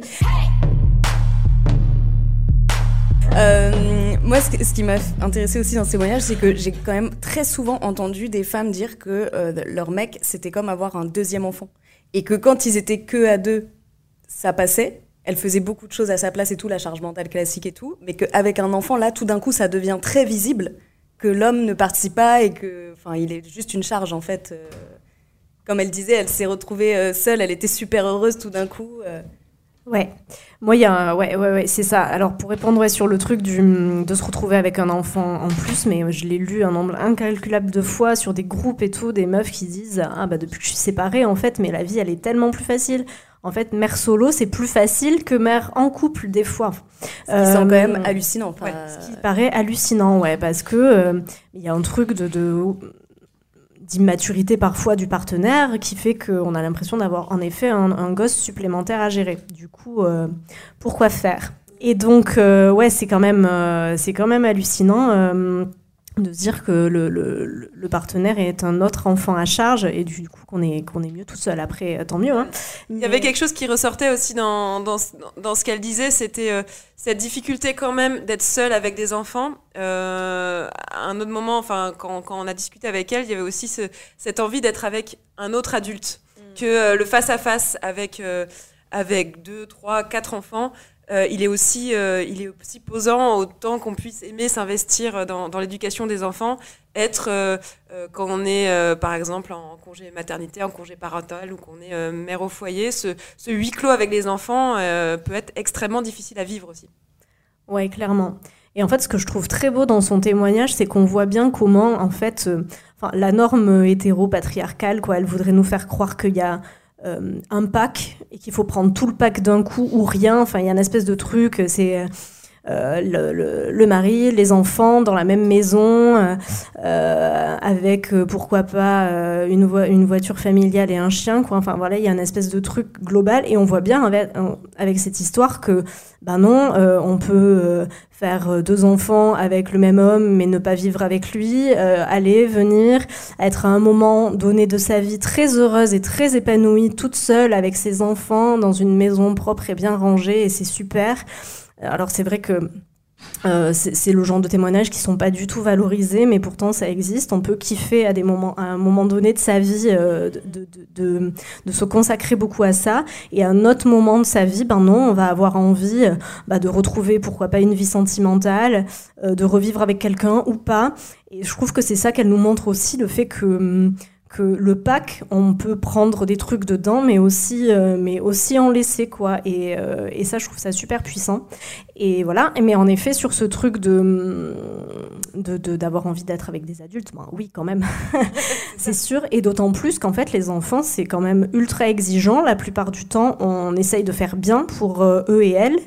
Euh, Moi, ce, qui m'a intéressé aussi dans ces voyages, c'est que j'ai quand même très souvent entendu des femmes dire que euh, leur mec, c'était comme avoir un deuxième enfant. Et que quand ils étaient que à deux, ça passait. Elle faisait beaucoup de choses à sa place et tout, la charge mentale classique et tout. Mais qu'avec un enfant, là, tout d'un coup, ça devient très visible que l'homme ne participe pas et que, enfin, il est juste une charge, en fait. Euh. comme elle disait, elle s'est retrouvée euh, seule, elle était super heureuse tout d'un coup. Ouais, moi il y a ouais ouais ouais c'est ça. Alors pour répondre sur le truc du, de se retrouver avec un enfant en plus, mais je l'ai lu un nombre incalculable de fois sur des groupes et tout, des meufs qui disent ah bah depuis que je suis séparée en fait, mais la vie elle est tellement plus facile. En fait, mère solo, c'est plus facile que mère en couple, des fois. Ce qui quand même hallucinant. ce qui paraît hallucinant, ouais, parce que euh, il y a un truc de, de d'immaturité parfois du partenaire qui fait qu'on a l'impression d'avoir en effet un, gosse supplémentaire à gérer. Du coup, euh, pourquoi faire? Et donc, euh, ouais, c'est quand même, euh, c'est quand même hallucinant de dire que le, le, le, partenaire est un autre enfant à charge et du coup qu'on est, qu'on est mieux tout seul après, tant mieux. Hein. Il y avait quelque chose qui ressortait aussi dans, dans, dans ce qu'elle disait, c'était euh, cette difficulté quand même d'être seule avec des enfants. Euh, à un autre moment, enfin, quand, quand, on a discuté avec elle, il y avait aussi ce, cette envie d'être avec un autre adulte, mm. que euh, le face-à-face avec, avec deux, trois, quatre enfants. Euh, il, est aussi, euh, il est aussi posant autant qu'on puisse aimer s'investir dans, dans l'éducation des enfants, être, euh, quand on est par exemple en congé maternité, en congé parental ou qu'on est mère au foyer, ce, huis clos avec les enfants peut être extrêmement difficile à vivre aussi. Oui, clairement. Et en fait, ce que je trouve très beau dans son témoignage, c'est qu'on voit bien comment, en fait, la norme hétéro-patriarcale, quoi, elle voudrait nous faire croire qu'il y a euh, un pack et qu'il faut prendre tout le pack d'un coup ou rien. Enfin, il y a une espèce de truc, c'est euh, le, le, mari, les enfants dans la même maison, euh, avec pourquoi pas une, une voiture familiale et un chien. Quoi. Enfin voilà, il y a une espèce de truc global et on voit bien avec, avec cette histoire que ben non, on peut faire euh, deux enfants avec le même homme mais ne pas vivre avec lui, euh, aller, venir, être à un moment donné de sa vie très heureuse et très épanouie toute seule avec ses enfants dans une maison propre et bien rangée et c'est super. Alors c'est vrai que euh, c'est le genre de témoignages qui sont pas du tout valorisés, mais pourtant ça existe. On peut kiffer à un moment donné de sa vie, euh, de, se consacrer beaucoup à ça. Et à un autre moment de sa vie, ben non, on va avoir envie euh, bah, de retrouver, pourquoi pas, une vie sentimentale, de revivre avec quelqu'un ou pas. Et je trouve que c'est ça qu'elle nous montre aussi, le fait que hum, que le pack, on peut prendre des trucs dedans, mais aussi, euh, mais aussi en laisser, quoi. Et, euh, et, ça, je trouve ça super puissant. Et voilà. Mais en effet, sur ce truc de d'avoir de, envie d'être avec des adultes, ben, oui, quand même, <laughs> c'est sûr. Et d'autant plus qu'en fait, les enfants, c'est quand même ultra exigeant. La plupart du temps, on essaye de faire bien pour euh, eux et elles.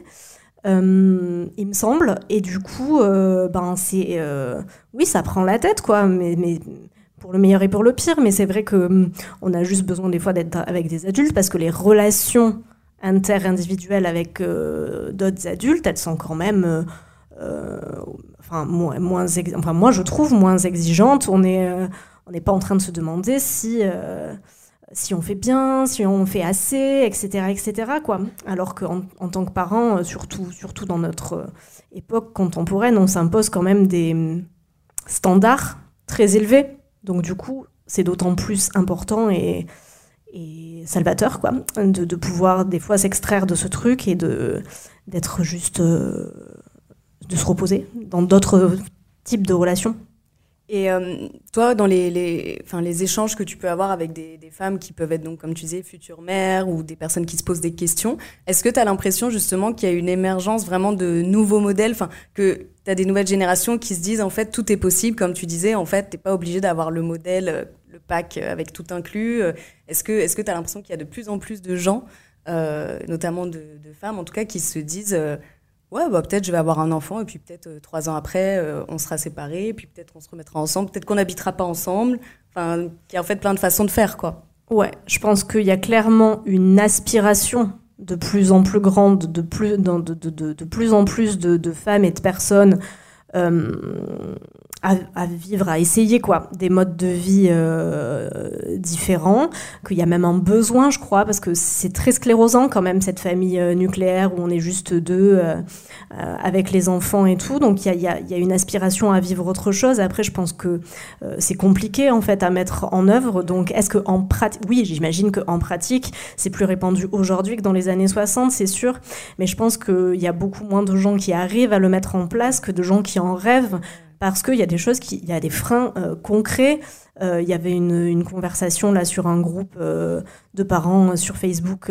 il me semble. Et du coup, ben c'est, oui, ça prend la tête, quoi. Mais, mais pour le meilleur et pour le pire, mais c'est vrai que hum, on a juste besoin des fois d'être avec des adultes parce que les relations inter-individuelles avec euh, d'autres adultes, elles sont quand même, euh, euh, enfin, moins, moins enfin, moi je trouve moins exigeantes. On n'est pas en train de se demander si si on fait bien, si on fait assez, etc., etc. Quoi. Alors qu'en en tant que parent, surtout, surtout dans notre époque contemporaine, on s'impose quand même des hum, standards très élevés donc du coup, c'est d'autant plus important et, salvateur, quoi, de, pouvoir des fois s'extraire de ce truc et de d'être juste euh, de se reposer dans d'autres types de relations. Et euh, toi, dans les, les, les échanges que tu peux avoir avec des, des, femmes qui peuvent être, donc, comme tu disais, futures mères ou des personnes qui se posent des questions, est-ce que tu as l'impression justement qu'il y a une émergence vraiment de nouveaux modèles, que tu des nouvelles générations qui se disent en fait tout est possible, comme tu disais, en fait, tu pas obligé d'avoir le modèle, euh, le pack avec tout inclus. Euh, est-ce que tu as l'impression qu'il y a de plus en plus de gens, notamment de, femmes en tout cas, qui se disent ouais, bah, peut-être je vais avoir un enfant et puis peut-être euh, trois ans après, euh, on sera séparés, puis peut-être on se remettra ensemble, peut-être qu'on n'habitera pas ensemble. Enfin, il y a en fait plein de façons de faire, quoi. Ouais, je pense qu'il y a clairement une aspiration de plus en plus grande, de plus, de, de, de, plus en plus de, femmes et de personnes euh, à, vivre, à essayer quoi, des modes de vie euh, différents, qu'il y a même un besoin, je crois, parce que c'est très sclérosant quand même cette famille euh, nucléaire où on est juste deux euh, avec les enfants et tout. Donc il y a, une aspiration à vivre autre chose. Après, je pense que c'est compliqué en fait à mettre en œuvre. Donc est-ce que en pratique, oui, j'imagine qu'en pratique c'est plus répandu aujourd'hui que dans les années 60, c'est sûr. Mais je pense qu'il y a beaucoup moins de gens qui arrivent à le mettre en place que de gens qui en rêvent parce qu'il y a des choses, qui, il y a des freins euh, concrets. Euh, il y avait une, conversation là sur un groupe euh, de parents sur Facebook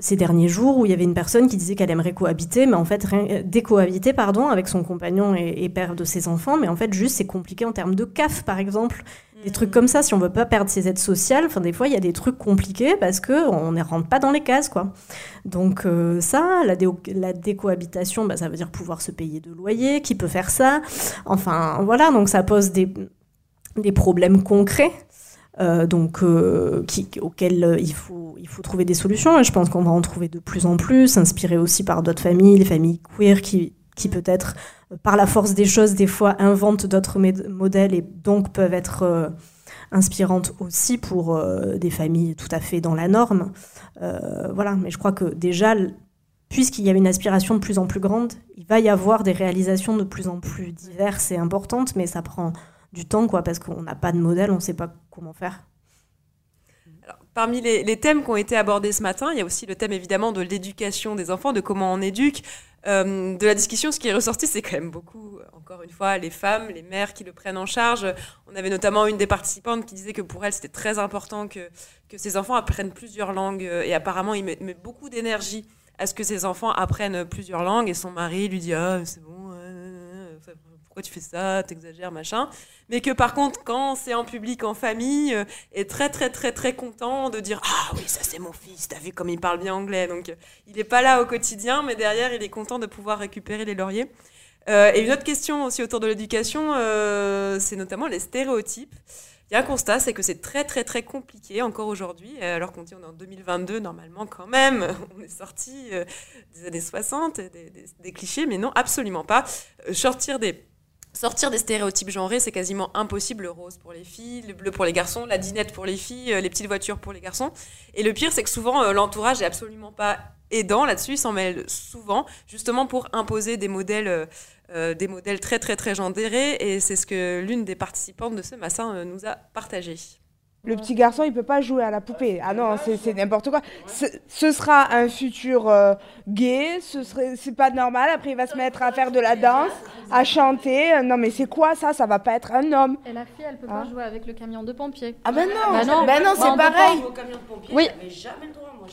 ces derniers jours où il y avait une personne qui disait qu'elle aimerait cohabiter, mais en fait, décohabiter, pardon, avec son compagnon et, père de ses enfants, mais en fait, juste, c'est compliqué en termes de CAF, par exemple. Des trucs comme ça, si on veut pas perdre ses aides sociales, enfin, des fois, il y a des trucs compliqués parce qu'on ne rentre pas dans les cases, quoi. Donc, euh, ça, la, la décohabitation, bah, ça veut dire pouvoir se payer de loyer, qui peut faire ça Enfin, voilà, donc ça pose des, des problèmes concrets. Euh, donc euh, qui, auxquels il, faut, il faut trouver des solutions. Et je pense qu'on va en trouver de plus en plus, inspiré aussi par d'autres familles, les familles queer qui, qui peut-être, par la force des choses, des fois inventent d'autres modèles et donc peuvent être inspirantes aussi pour des familles tout à fait dans la norme. voilà, mais je crois que déjà, puisqu'il y a une aspiration de plus en plus grande, il va y avoir des réalisations de plus en plus diverses et importantes, mais ça prend du temps, quoi, parce qu'on n'a pas de modèle, on ne sait pas comment faire. parmi les, thèmes qui ont été abordés ce matin, il y a aussi le thème évidemment de l'éducation des enfants, de comment on éduque. Euh, de la discussion, ce qui est ressorti, c'est quand même beaucoup, encore une fois, les femmes, les mères qui le prennent en charge. On avait notamment une des participantes qui disait que pour elle, c'était très important que, que ses enfants apprennent plusieurs langues. Et apparemment, il met, beaucoup d'énergie à ce que ses enfants apprennent plusieurs langues. Et son mari lui dit Ah, c'est bon, tu fais ça, t'exagères, machin. Mais que par contre, quand c'est en public, en famille, euh, est très très très très content de dire ah oui ça c'est mon fils, t'as vu comme il parle bien anglais. Donc il n'est pas là au quotidien, mais derrière il est content de pouvoir récupérer les lauriers. Euh, et une autre question aussi autour de l'éducation, euh, c'est notamment les stéréotypes. Il y a un constat, c'est que c'est très très très compliqué encore aujourd'hui, alors qu'on dit on est en 2022, normalement quand même, <laughs> on est sorti des années 60, des, des, clichés, mais non, absolument pas. sortir des Sortir des stéréotypes genrés, c'est quasiment impossible. Le rose pour les filles, le bleu pour les garçons, la dinette pour les filles, euh, les petites voitures pour les garçons. Et le pire, c'est que souvent, euh, l'entourage est absolument pas aidant là-dessus. Il s'en mêle souvent, justement pour imposer des modèles, euh, des modèles très, très, très genrés. Et c'est ce que l'une des participantes de ce massin nous a partagé. Le petit garçon, il peut pas jouer à la poupée. Ah non, c'est n'importe quoi. Ce sera un futur euh, gay, ce serait, c'est pas normal. Après, il va se mettre à faire de la danse, à chanter. Non, mais c'est quoi ça? Ça va pas être un homme. Et la fille, elle peut pas hein? jouer avec le camion de pompier. Ah ben non, bah non, ben non c'est pareil. Oui.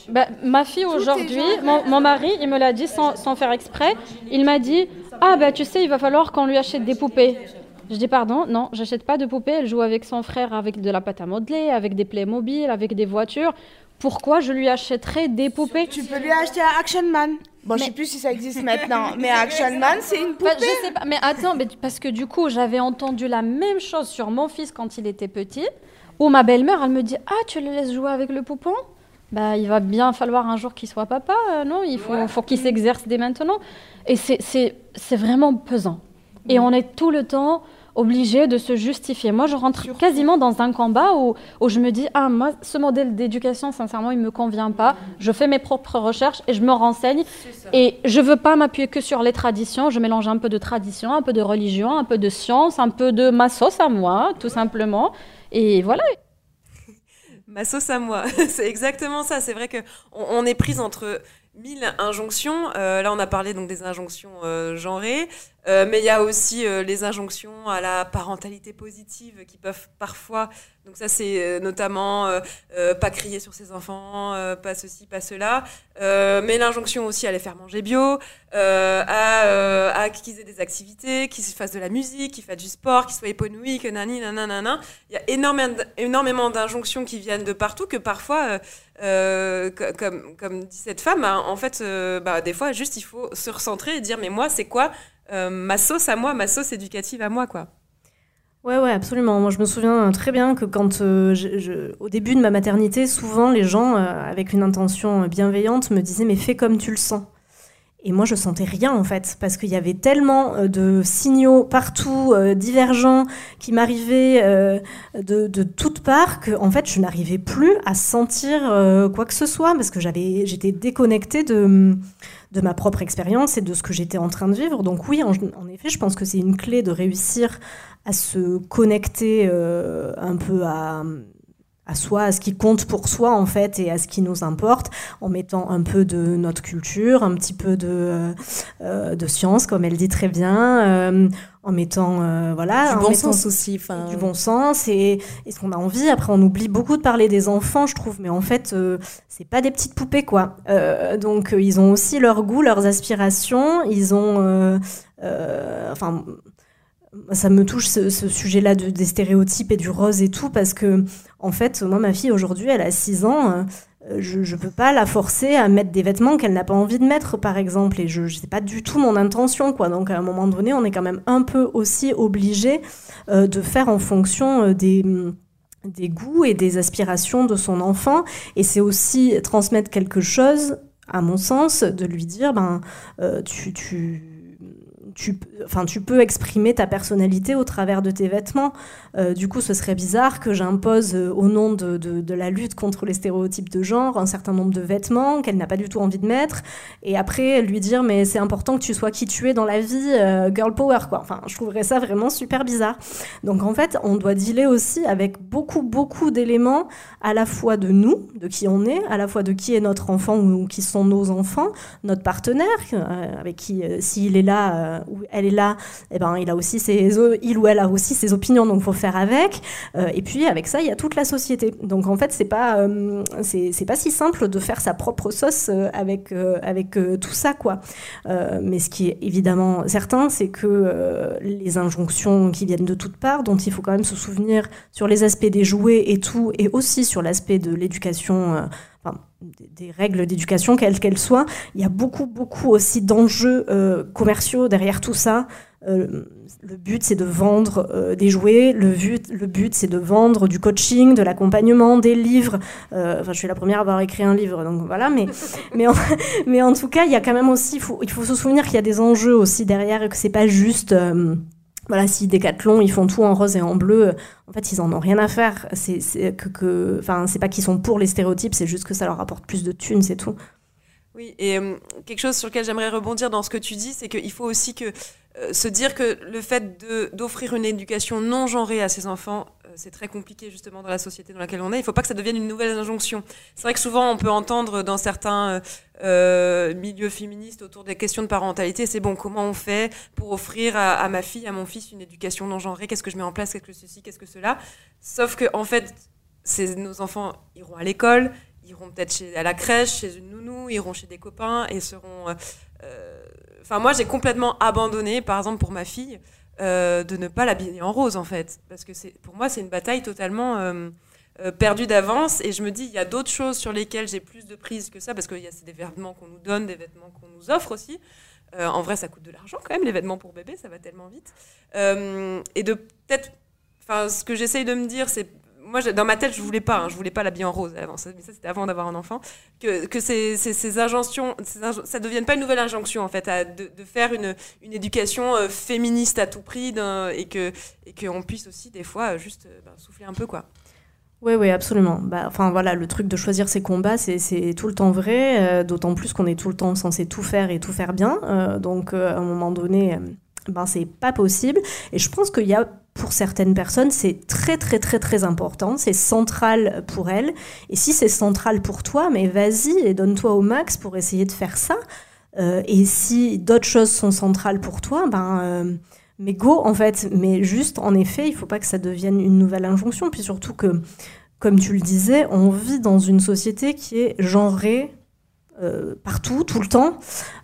Bah, ma fille aujourd'hui, mon, mon, mari, il me l'a dit sans, sans faire exprès. Il m'a dit, ah ben tu sais, il va falloir qu'on lui achète des poupées. Je dis pardon, non, j'achète pas de poupées. Elle joue avec son frère avec de la pâte à modeler, avec des Playmobil, avec des voitures. Pourquoi je lui achèterais des poupées? Tu peux lui acheter un Action Man. Bon, mais... je sais plus si ça existe maintenant, mais Action Man, c'est une poupée. je sais pas, mais attends, mais parce que du coup, j'avais entendu la même chose sur mon fils quand il était petit, où ma belle-mère, elle me dit Ah, tu le laisses jouer avec le poupon? Bah, il va bien falloir un jour qu'il soit papa, euh, non? Il faut, faut qu'il s'exerce dès maintenant. Et c'est vraiment pesant. Et on est tout le temps obligé de se justifier. Moi, je rentre quasiment dans un combat où, où je me dis, ah, moi, ce modèle d'éducation, sincèrement, il ne me convient pas. Je fais mes propres recherches et je me renseigne. Et je ne veux pas m'appuyer que sur les traditions. Je mélange un peu de tradition, un peu de religion, un peu de science, un peu de ma sauce à moi, tout simplement. Et voilà. <laughs> Ma sauce à moi, <laughs> c'est exactement ça. C'est vrai qu'on on est prise entre mille injonctions. Euh, là, on a parlé donc des injonctions euh, genrées, euh, mais il y a aussi les injonctions à la parentalité positive qui peuvent parfois donc ça, c'est notamment pas crier sur ses enfants, pas ceci, pas cela. mais l'injonction aussi à les faire manger bio, à, à qu'ils aient des activités, qu'ils fassent de la musique, qu'ils fassent du sport, qu'ils soient épanouis, que nani, nanana. Il y a énormément, énormément d'injonctions qui viennent de partout que parfois, comme, comme dit cette femme, hein, en fait, bah, des fois, juste il faut se recentrer et dire, mais moi, c'est quoi ma sauce à moi, ma sauce éducative à moi, quoi. Ouais, ouais, absolument. Moi, je me souviens très bien que quand, euh, au début de ma maternité, souvent les gens, euh, avec une intention bienveillante, me disaient Mais fais comme tu le sens. Et moi, je sentais rien en fait, parce qu'il y avait tellement euh, de signaux partout, euh, divergents, qui m'arrivaient euh, de, toutes parts, que fait, je n'arrivais plus à sentir quoi que ce soit, parce que j'avais, j'étais déconnectée de, de ma propre expérience et de ce que j'étais en train de vivre. Donc oui, en, effet, je pense que c'est une clé de réussir à se connecter un peu à à soi, à ce qui compte pour soi en fait et à ce qui nous importe, en mettant un peu de notre culture, un petit peu de, euh, de science, comme elle dit très bien, euh, en mettant euh, voilà Du bon sens aussi. Enfin, du bon sens et, et ce qu'on a envie. Après, on oublie beaucoup de parler des enfants, je trouve, mais en fait, euh, c'est pas des petites poupées quoi. Euh, donc, euh, ils ont aussi leur goût, leurs aspirations. Ils ont, euh, euh, enfin. Ça me touche ce, sujet-là de, des stéréotypes et du rose et tout, parce que, en fait, moi, ma fille aujourd'hui, elle a 6 ans. euh, je ne peux pas la forcer à mettre des vêtements qu'elle n'a pas envie de mettre, par exemple. Et je ne pas du tout mon intention, quoi. Donc, à un moment donné, on est quand même un peu aussi obligé euh, de faire en fonction euh, des goûts et des aspirations de son enfant. Et c'est aussi transmettre quelque chose, à mon sens, de lui dire, ben, tu, tu, enfin, tu peux exprimer ta personnalité au travers de tes vêtements. Euh, du coup, ce serait bizarre que j'impose, euh, au nom de, la lutte contre les stéréotypes de genre, un certain nombre de vêtements qu'elle n'a pas du tout envie de mettre. Et après, lui dire, mais c'est important que tu sois qui tu es dans la vie, euh, girl power, quoi. Enfin, je trouverais ça vraiment super bizarre. Donc, en fait, on doit dealer aussi avec beaucoup, beaucoup d'éléments, à la fois de nous, de qui on est, à la fois de qui est notre enfant ou qui sont nos enfants, notre partenaire, avec qui, s'il est là ou elle est là, eh ben, il, a aussi ses, ou elle a aussi ses opinions, donc faut faire avec. Euh, et puis, avec ça, il y a toute la société. Donc, en fait, c'est pas, euh, c'est pas si simple de faire sa propre sauce euh, avec, avec tout ça, quoi. Mais ce qui est évidemment certain, c'est que les injonctions qui viennent de toutes parts, dont il faut quand même se souvenir sur les aspects des jouets et tout, et aussi sur l'aspect de l'éducation, des, règles d'éducation, quelles qu'elles soient, il y a beaucoup, beaucoup aussi d'enjeux euh, commerciaux derrière tout ça. Euh, le but, c'est de vendre euh, des jouets. Le but, le but c'est de vendre du coaching, de l'accompagnement, des livres. Enfin, je suis la première à avoir écrit un livre, donc voilà. Mais, <laughs> mais, en, mais en tout cas, il y a quand même aussi, il faut, il faut se souvenir qu'il y a des enjeux aussi derrière et que c'est pas juste. Voilà, si Decathlon, ils font tout en rose et en bleu, en fait, ils en ont rien à faire. C'est que, que, pas qu'ils sont pour les stéréotypes, c'est juste que ça leur apporte plus de thunes, c'est tout. Oui, et euh, quelque chose sur lequel j'aimerais rebondir dans ce que tu dis, c'est qu'il faut aussi euh, se dire que le fait d'offrir une éducation non genrée à ses enfants, euh, c'est très compliqué justement dans la société dans laquelle on est. Il ne faut pas que ça devienne une nouvelle injonction. C'est vrai que souvent on peut entendre dans certains milieux féministes autour des questions de parentalité, c'est bon, comment on fait pour offrir à, à ma fille, à mon fils une éducation non genrée? Qu'est-ce que je mets en place? Qu'est-ce que ceci? Qu'est-ce que cela? Sauf que en fait, nos enfants iront à l'école, iront peut-être à la crèche, chez une nounou, iront chez des copains et seront. euh, euh, Enfin, moi, j'ai complètement abandonné, par exemple, pour ma fille, euh, de ne pas l'habiller en rose, en fait. Parce que pour moi, c'est une bataille totalement perdue d'avance. Et je me dis, il y a d'autres choses sur lesquelles j'ai plus de prise que ça, parce que y a- c'est des vêtements qu'on nous donne, des vêtements qu'on nous offre aussi. En vrai, ça coûte de l'argent quand même, les vêtements pour bébé, ça va tellement vite. Et de peut-être. Enfin, ce que j'essaye de me dire, c'est. Moi, dans ma tête, je voulais pas, hein, je voulais pas l'habiller en rose avant, ça- mais ça c'était avant d'avoir un enfant. Que, que ces, ces, injonctions, ces ça devienne pas une nouvelle injonction en fait, à, de, de faire une, une éducation euh, féministe à tout prix, et que et qu'on puisse aussi des fois euh, juste euh, ben, souffler un peu quoi. Oui, oui, absolument. Bah, enfin voilà, le truc de choisir ses combats, c'est tout le temps vrai, d'autant plus qu'on est tout le temps censé tout faire et tout faire bien. donc à un moment donné, ben c'est pas possible. Et je pense qu'il y a pour certaines personnes, c'est très très très très important, c'est central pour elles. Et si c'est central pour toi, mais vas-y et donne-toi au max pour essayer de faire ça. Euh, et si d'autres choses sont centrales pour toi, ben euh, mais go en fait. Mais juste, en effet, il faut pas que ça devienne une nouvelle injonction. Puis surtout que, comme tu le disais, on vit dans une société qui est genrée euh, partout, tout le temps.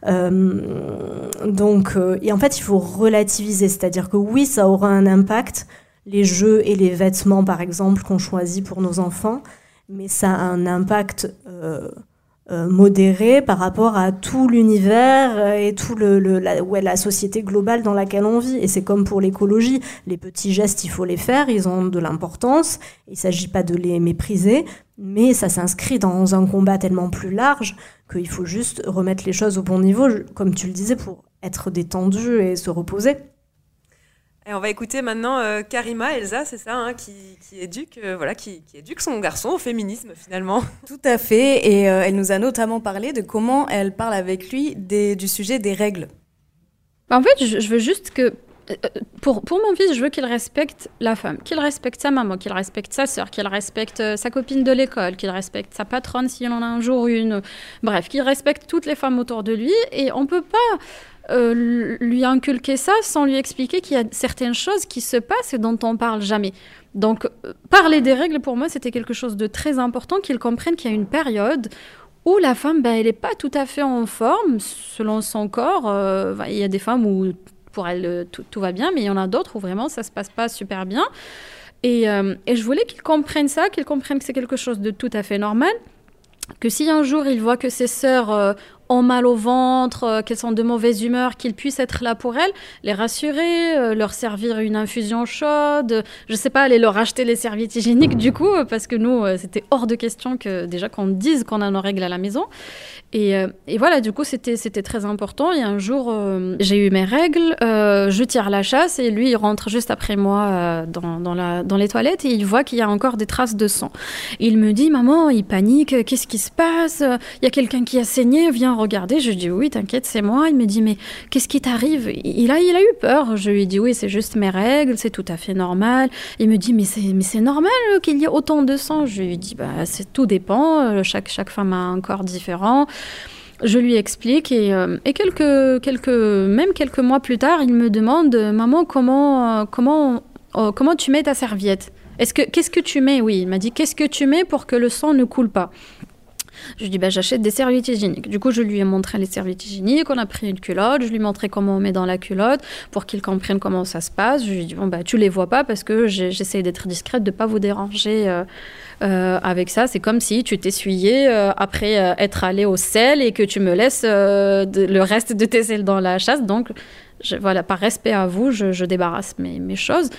Euh, donc, euh, et en fait, il faut relativiser, c'est-à-dire que oui, ça aura un impact, les jeux et les vêtements, par exemple, qu'on choisit pour nos enfants, mais ça a un impact modéré par rapport à tout l'univers et tout le, le- la, la société globale dans laquelle on vit. Et c'est comme pour l'écologie, les petits gestes, il faut les faire, ils ont de l'importance. Il ne s'agit pas de les mépriser, mais ça s'inscrit dans un combat tellement plus large qu'il faut juste remettre les choses au bon niveau, comme tu le disais, pour être détendu et se reposer. Et on va écouter maintenant euh, Karima, Elsa, c'est ça, hein, qui, qui éduque, euh, voilà, qui, qui éduque son garçon au féminisme finalement. <laughs> Tout à fait. Et euh, elle nous a notamment parlé de comment elle parle avec lui des- du sujet des règles. Bah, En fait, je, je veux juste que. Euh, Pour, mon fils, je veux qu'il respecte la femme, qu'il respecte sa maman, qu'il respecte sa sœur, qu'il respecte euh, sa copine de l'école, qu'il respecte sa patronne s'il en a un jour une. Bref, qu'il respecte toutes les femmes autour de lui. Et on peut pas euh, lui inculquer ça sans lui expliquer qu'il y a certaines choses qui se passent et dont on parle jamais. Donc, parler des règles, pour moi, c'était quelque chose de très important, qu'il comprenne qu'il y a une période où la femme, ben, elle n'est pas tout à fait en forme selon son corps. Ben, Il y a des femmes où pour elles euh, tout, va bien, mais il y en a d'autres où vraiment ça se passe pas super bien. Et, euh, et je voulais qu'il comprenne ça, qu'il comprenne que c'est quelque chose de tout à fait normal. Que si un jour il voit que ses sœurs euh, ont mal au ventre, euh, qu'elles sont de mauvaise humeur, qu'il puisse être là pour elles, les rassurer, euh, leur servir une infusion chaude, je sais pas, aller leur acheter les serviettes hygiéniques du coup, euh, parce que nous, c'était hors de question que déjà qu'on dise qu'on a nos règles à la maison. Et, voilà, du coup, c'était très important. Et un jour, j'ai eu mes règles, je tire la chasse et lui, il rentre juste après moi dans, dans, la, dans les toilettes et il voit qu'il y a encore des traces de sang. Il me dit, maman, il panique, qu'est-ce qui se passe? Il y a quelqu'un qui a saigné, viens Je dis, oui, t'inquiète, c'est moi. Il me dit, mais qu'est-ce qui t'arrive? Il a, eu peur. Je lui dis, oui, c'est juste mes règles, c'est tout à fait normal. Il me dit, mais c'est, normal qu'il y ait autant de sang. Je lui dis, bah, c'est, tout dépend. euh, Chaque, femme a un corps différent. Je lui explique et, euh, quelques, même quelques mois plus tard, il me demande, maman, comment, euh, comment, tu mets ta serviette? Est-ce que, qu'est-ce que tu mets? Oui, il m'a dit, qu'est-ce que tu mets pour que le sang ne coule pas? Je lui dis, bah, j'achète des serviettes hygiéniques. Du coup, je lui ai montré les serviettes hygiéniques. On a pris une culotte. Je lui ai montré comment on met dans la culotte pour qu'il comprenne comment ça se passe. Je lui ai dit, bon, bah, tu les vois pas parce que j'essaie d'être discrète, de pas vous déranger euh, euh, avec ça. C'est comme si tu t'essuyais euh, après être allé au sel et que tu me laisses le reste de tes ailes dans la chasse. Donc, je- voilà, par respect à vous, je, débarrasse mes, mes choses.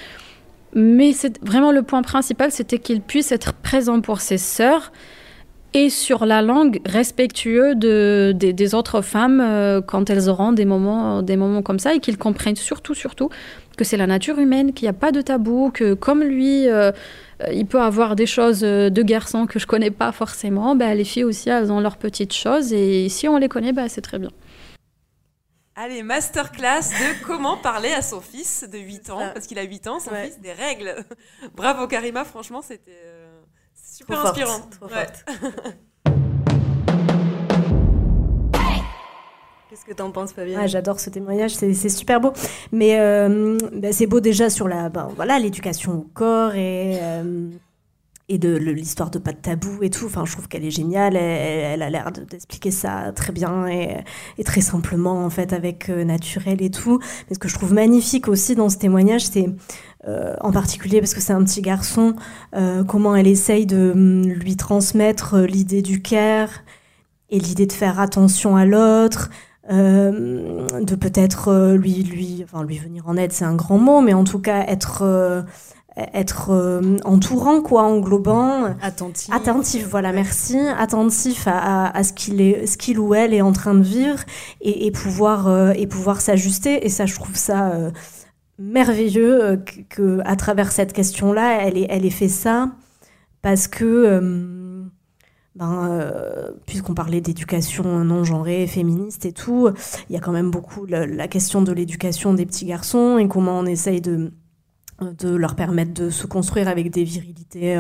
Mais c'est vraiment le point principal, c'était qu'il puisse être présent pour ses sœurs et sur la langue respectueux de, des, des autres femmes euh, quand elles auront des moments, des moments comme ça et qu'ils comprennent surtout, surtout que c'est la nature humaine, qu'il n'y a pas de tabou, que comme lui, euh, il peut avoir des choses de garçons que je connais pas forcément, ben, les filles aussi, elles ont leurs petites choses et si on les connaît, ben, c'est très bien. Allez, masterclass de comment parler à son fils de 8 ans, parce qu'il a 8 ans, son Ouais. fils, des règles. <laughs> Bravo Karima, franchement, c'était euh, super Trop forte, inspirant. trop Ouais. <laughs> Qu'est-ce que t'en penses, Fabienne Ah, J'adore ce témoignage, c'est c'est super beau. Mais euh, bah, c'est beau déjà sur la, ben, voilà, l'éducation au corps et, euh, et de le- l'histoire de pas de tabou et tout. Enfin, je trouve qu'elle est géniale. Elle, elle a l'air de- d'expliquer ça très bien et, et très simplement en fait avec euh, naturel et tout. Mais ce que je trouve magnifique aussi dans ce témoignage, c'est euh, en particulier parce que c'est un petit garçon, euh, comment elle essaye de hum, lui transmettre euh, l'idée du care et l'idée de faire attention à l'autre, euh, de peut-être euh, lui, lui, enfin, lui venir en aide, c'est un grand mot, mais en tout cas être, euh, être entourant, quoi, englobant. Attentif. Attentif, voilà, merci. Attentif à, à, à ce qu'il est, ce qu'il ou elle est en train de vivre et, et pouvoir, et pouvoir s'ajuster. Et ça, je trouve ça euh, merveilleux euh, que, à travers cette question-là, elle ait, fait ça parce que, euh, ben, euh, puisqu'on parlait d'éducation non genrée, féministe et tout, il y a quand même beaucoup la, question de l'éducation des petits garçons et comment on essaye de, leur permettre de se construire avec des virilités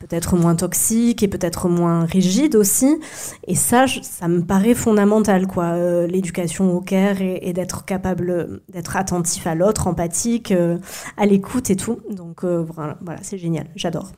peut-être moins toxiques et peut-être moins rigides aussi. Et ça, ça me paraît fondamental, quoi, euh, l'éducation au care et, d'être capable d'être attentif à l'autre, empathique, euh, à l'écoute et tout. Donc euh, voilà, voilà c'est génial, j'adore.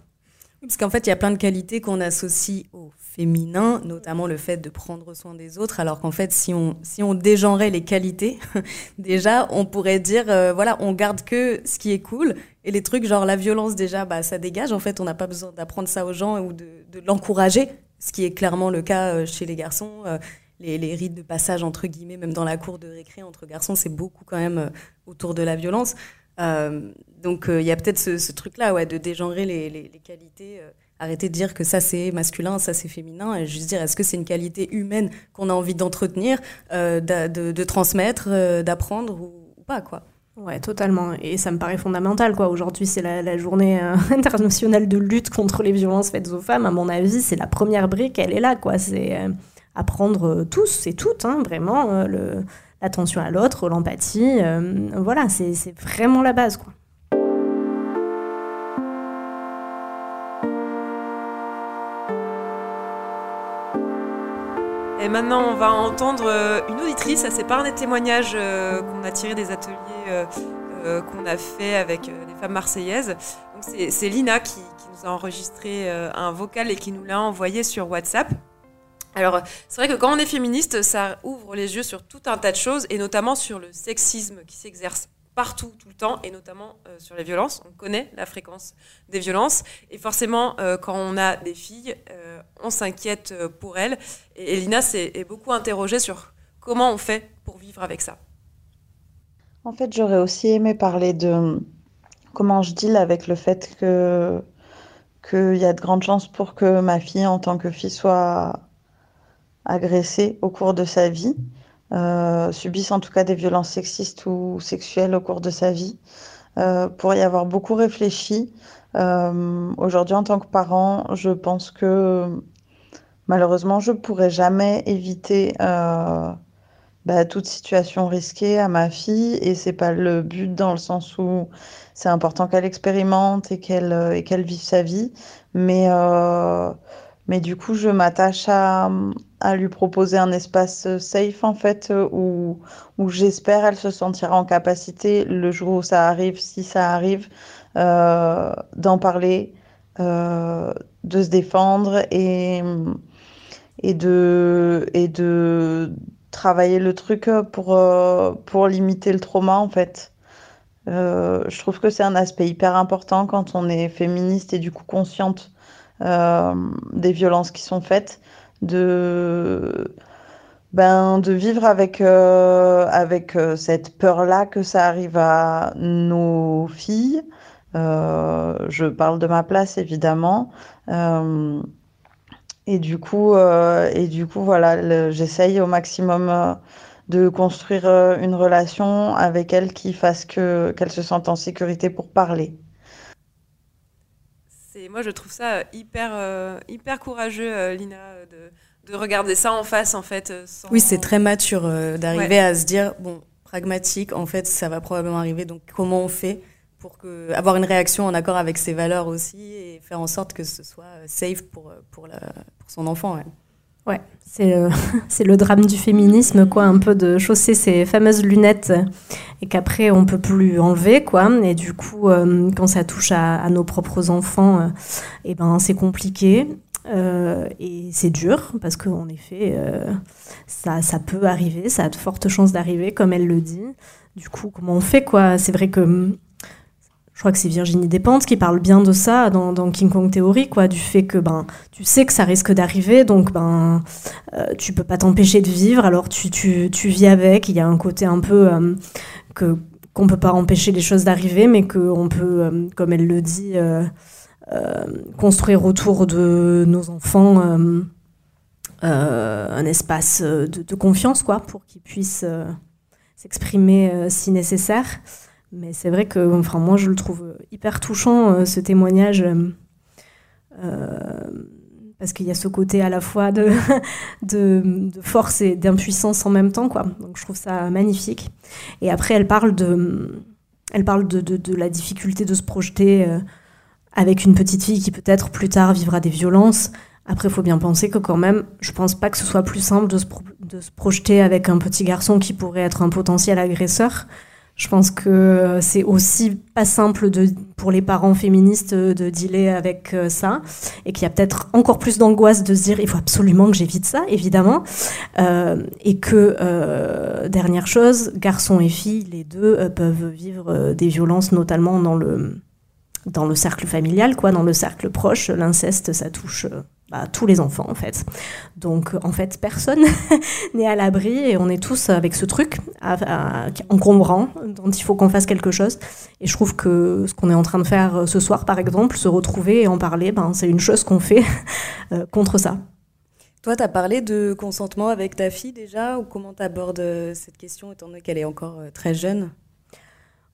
Parce qu'en fait, il y a plein de qualités qu'on associe au féminin, notamment le fait de prendre soin des autres, alors qu'en fait, si on, si on dégenrait les qualités, <laughs> déjà, on pourrait dire, euh, voilà, on garde que ce qui est cool, et les trucs genre la violence, déjà, bah, ça dégage, en fait, on n'a pas besoin d'apprendre ça aux gens ou de, de l'encourager, ce qui est clairement le cas euh, chez les garçons. euh, les, les rites de passage, entre guillemets, même dans la cour de récré entre garçons, c'est beaucoup quand même autour de la violence. Donc il y a peut-être ce, ce truc-là, ouais, de dégenrer les, les- les qualités. Arrêter de dire que ça c'est masculin, ça c'est féminin, et juste dire est-ce que c'est une qualité humaine qu'on a envie d'entretenir, euh, de, transmettre, euh, d'apprendre ou, pas quoi? Ouais, totalement. Et ça me paraît fondamental, quoi. Aujourd'hui, c'est la, la journée euh, <laughs> internationale de lutte contre les violences faites aux femmes. À mon avis, c'est la première brique, elle est là, quoi. C'est apprendre tous et toutes, hein, vraiment, l'attention à l'autre, l'empathie. voilà, c'est c'est vraiment la base, quoi. Maintenant, on va entendre euh, une auditrice. C'est pas un des témoignages euh, qu'on a tiré des ateliers euh, qu'on a fait avec les femmes marseillaises. C'est Lina qui, qui nous a enregistré un vocal et qui nous l'a envoyé sur WhatsApp. Alors, c'est vrai que quand on est féministe, ça ouvre les yeux sur tout un tas de choses, et notamment sur le sexisme qui s'exerce partout, tout le temps, et notamment euh, sur les violences. On connaît la fréquence des violences, et forcément, euh, quand on a des filles, euh, on s'inquiète pour elles. Et, et Lina s'est est beaucoup interrogée sur comment on fait pour vivre avec ça. En fait, j'aurais aussi aimé parler de comment je deal avec le fait que qu'il y a de grandes chances pour que ma fille, en tant que fille, soit agressée au cours de sa vie, euh, subisse en tout cas des violences sexistes ou sexuelles au cours de sa vie. Euh, pour y avoir beaucoup réfléchi, euh, aujourd'hui en tant que parent, je pense que malheureusement, je pourrais jamais éviter euh, bah, toute situation risquée à ma fille et c'est pas le but dans le sens où c'est important qu'elle expérimente et qu'elle et qu'elle vive sa vie mais mais du coup je m'attache à, lui proposer un espace euh, safe en fait euh, où j'espère elle se sentira en capacité le jour où ça arrive si ça arrive euh, d'en parler de se défendre et de travailler le truc pour, limiter le trauma, en fait. Je trouve que c'est un aspect hyper important quand on est féministe et du coup consciente des violences qui sont faites, de, ben, de vivre avec, euh, euh, cette peur-là que ça arrive à nos filles. Euh, je parle de ma place, évidemment. Euh, et du coup, euh, voilà, j'essaye au maximum euh, de construire euh, une relation avec elle qui fasse que se sente en sécurité pour parler. C'est moi je trouve ça euh, hyper euh, hyper courageux euh, Lina de, de regarder ça en face en fait sans- Oui, c'est très mature euh, d'arriver Ouais. à se dire bon, pragmatique, en fait, ça va probablement arriver. Donc, comment on fait pour que avoir une réaction en accord avec ses valeurs aussi et faire en sorte que ce soit safe pour pour, la, pour son enfant. ouais. Ouais, c'est le, <laughs> le drame du féminisme, quoi, un peu de chausser ces fameuses lunettes et qu'après on peut plus enlever, quoi. Et du coup, euh, quand ça touche à, nos propres enfants, euh, eh ben c'est compliqué euh, et c'est dur parce qu'en effet, euh, ça, ça peut arriver, ça a de fortes chances d'arriver, comme elle le dit. Du coup, comment on fait, quoi? C'est vrai que je crois que c'est Virginie Despentes qui parle bien de ça dans, King Kong Theory, quoi, du fait que ben, tu sais que ça risque d'arriver, donc ben, euh, tu peux pas t'empêcher de vivre, alors tu, tu, tu vis avec. Il y a un côté un peu euh, que qu'on peut pas empêcher les choses d'arriver, mais qu'on peut, euh, comme elle le dit, euh, euh, construire autour de nos enfants un espace de, de confiance, quoi, pour qu'ils puissent s'exprimer si nécessaire. Mais c'est vrai que enfin, moi, je le trouve hyper touchant, euh, ce témoignage. euh, euh, parce qu'il y a ce côté à la fois de, <laughs> de, force et d'impuissance en même temps. Quoi. Donc je trouve ça magnifique. Et après, elle parle de, elle parle de, de, la difficulté de se projeter avec une petite fille qui peut-être plus tard vivra des violences. Après, il faut bien penser que quand même, je pense pas que ce soit plus simple de se, de se projeter avec un petit garçon qui pourrait être un potentiel agresseur. Je pense que c'est aussi pas simple pour les parents féministes de dealer avec euh, ça et qu'il y a peut-être encore plus d'angoisse de se dire il faut absolument que j'évite ça, évidemment. Euh, et que, euh, dernière chose, garçons et filles, les deux euh, peuvent vivre euh, des violences, notamment dans le, dans le cercle familial, quoi, dans le cercle proche. L'inceste, ça touche euh, bah, tous les enfants en fait. Donc en fait personne <laughs> n'est à l'abri et on est tous avec ce truc encombrant dont il faut qu'on fasse quelque chose. Et je trouve que ce qu'on est en train de faire ce soir par exemple, se retrouver et en parler, ben, c'est une chose qu'on fait <laughs> euh, contre ça. Toi, tu as parlé de consentement avec ta fille déjà ou comment tu abordes euh, cette question étant donné qu'elle est encore euh, très jeune?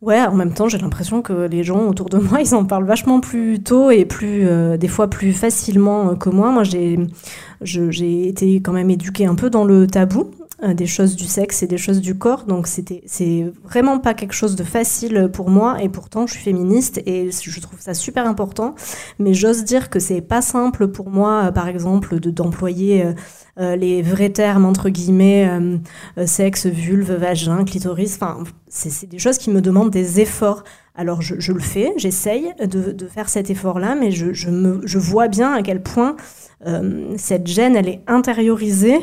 Ouais, en même temps, j'ai l'impression que les gens autour de moi, <laughs> ils en parlent vachement plus tôt et plus, euh, des fois plus facilement que moi. Moi, j'ai, j'ai été quand même éduquée un peu dans le tabou des choses du sexe et des choses du corps. Donc c'était c'est vraiment pas quelque chose de facile pour moi et pourtant je suis féministe et je trouve ça super important. Mais j'ose dire que c'est pas simple pour moi, par exemple, de d'employer euh, les vrais termes entre guillemets euh, sexe, vulve, vagin, clitoris. Enfin, c'est des choses qui me demandent des efforts. Alors je, le fais, j'essaye de, de, faire cet effort-là, mais je, me, je vois bien à quel point euh, cette gêne, elle est intériorisée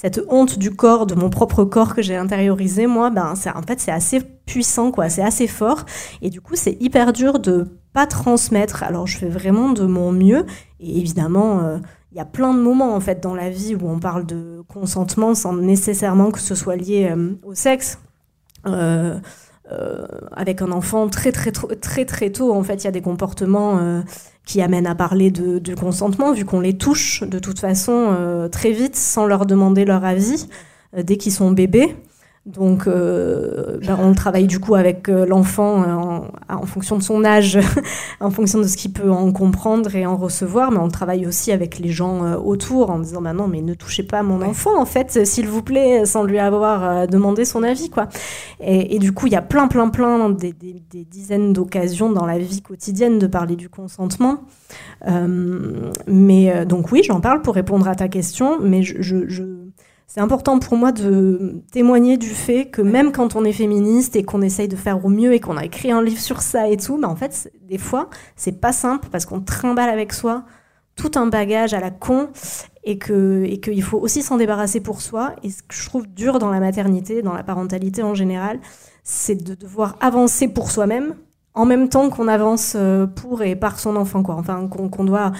cette honte du corps, de mon propre corps que j'ai intériorisé, moi, ben, en fait, c'est assez puissant, quoi, c'est assez fort. Et du coup, c'est hyper dur de pas transmettre. Alors, je fais vraiment de mon mieux. Et évidemment, euh, il y a plein de moments, en fait, dans la vie où on parle de consentement sans nécessairement que ce soit lié euh, au sexe. Euh, avec un enfant très très très très tôt en fait il y a des comportements qui amènent à parler de, consentement vu qu'on les touche de toute façon euh, très vite sans leur demander leur avis dès qu'ils sont bébés donc, euh, ben, on travaille du coup avec euh, l'enfant en, en, fonction de son âge, <laughs> en fonction de ce qu'il peut en comprendre et en recevoir, mais on travaille aussi avec les gens euh, autour en disant bah non, mais ne touchez pas mon enfant en fait, s'il vous plaît, sans lui avoir euh, demandé son avis quoi. Et, et, du coup, il y a plein, plein, plein des, des, des dizaines d'occasions dans la vie quotidienne de parler du consentement. Euh, mais donc oui, j'en parle pour répondre à ta question, mais je, je, je c'est important pour moi de témoigner du fait que même quand on est féministe et qu'on essaye de faire au mieux et qu'on a écrit un livre sur ça et tout, mais en fait, des fois, c'est pas simple parce qu'on trimballe avec soi tout un bagage à la con et que et qu'il faut aussi s'en débarrasser pour soi. Et ce que je trouve dur dans la maternité, dans la parentalité en général, c'est de devoir avancer pour soi-même en même temps qu'on avance euh, pour et par son enfant, quoi. Enfin, qu'on qu doit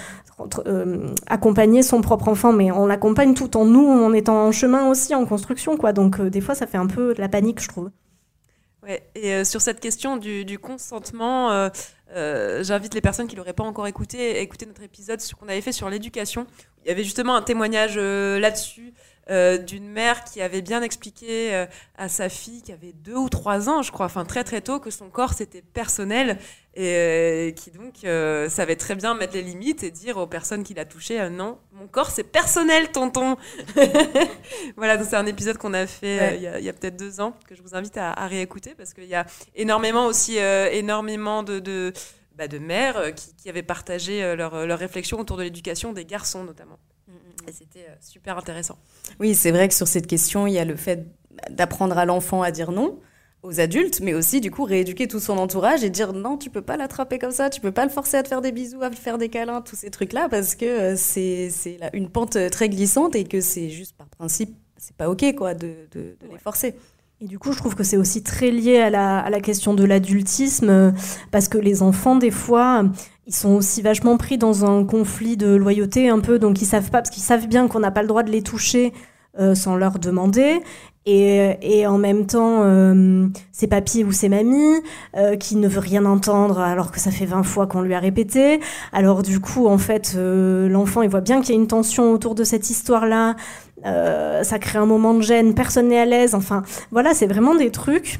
euh, accompagner son propre enfant, mais on l'accompagne tout en nous, en étant en chemin aussi, en construction, quoi. Donc, euh, des fois, ça fait un peu de la panique, je trouve. Ouais, et sur cette question du, consentement, j'invite les personnes qui l'auraient pas encore écouté à écouter notre épisode qu'on avait fait sur l'éducation. Il y avait justement un témoignage là-dessus euh, d'une mère qui avait bien expliqué euh, à sa fille qui avait deux ou trois ans, je crois, enfin très très tôt, que son corps c'était personnel et euh, qui donc savait très bien mettre les limites et dire aux personnes qui l'a touché non, mon corps c'est personnel, tonton. <laughs> voilà, donc c'est un épisode qu'on a fait ouais. il y a, a peut-être deux ans que je vous invite à, à réécouter parce qu'il y a énormément aussi énormément de, de bah, de mères qui, qui, avaient partagé leur, leur réflexion autour de l'éducation des garçons notamment. Et c'était euh, super intéressant. Oui, c'est vrai que sur cette question, il y a le fait d'apprendre à l'enfant à dire non aux adultes, mais aussi du coup rééduquer tout son entourage et dire non, tu peux pas l'attraper comme ça, tu peux pas le forcer à te faire des bisous, à te faire des câlins, tous ces trucs-là, parce que euh, c'est une pente très glissante et que c'est juste par principe, c'est pas ok quoi de, de, de ouais. les forcer. Et du coup, je trouve que c'est aussi très lié à la, à la question de l'adultisme, parce que les enfants, des fois, ils sont aussi vachement pris dans un conflit de loyauté un peu, donc ils savent pas, parce qu'ils savent bien qu'on n'a pas le droit de les toucher euh, sans leur demander. Et, et en même temps, euh, c'est papy ou c'est mamie euh, qui ne veut rien entendre alors que ça fait 20 fois qu'on lui a répété. Alors du coup, en fait, euh, l'enfant, il voit bien qu'il y a une tension autour de cette histoire-là. Euh, ça crée un moment de gêne, personne n'est à l'aise. Enfin, voilà, c'est vraiment des trucs.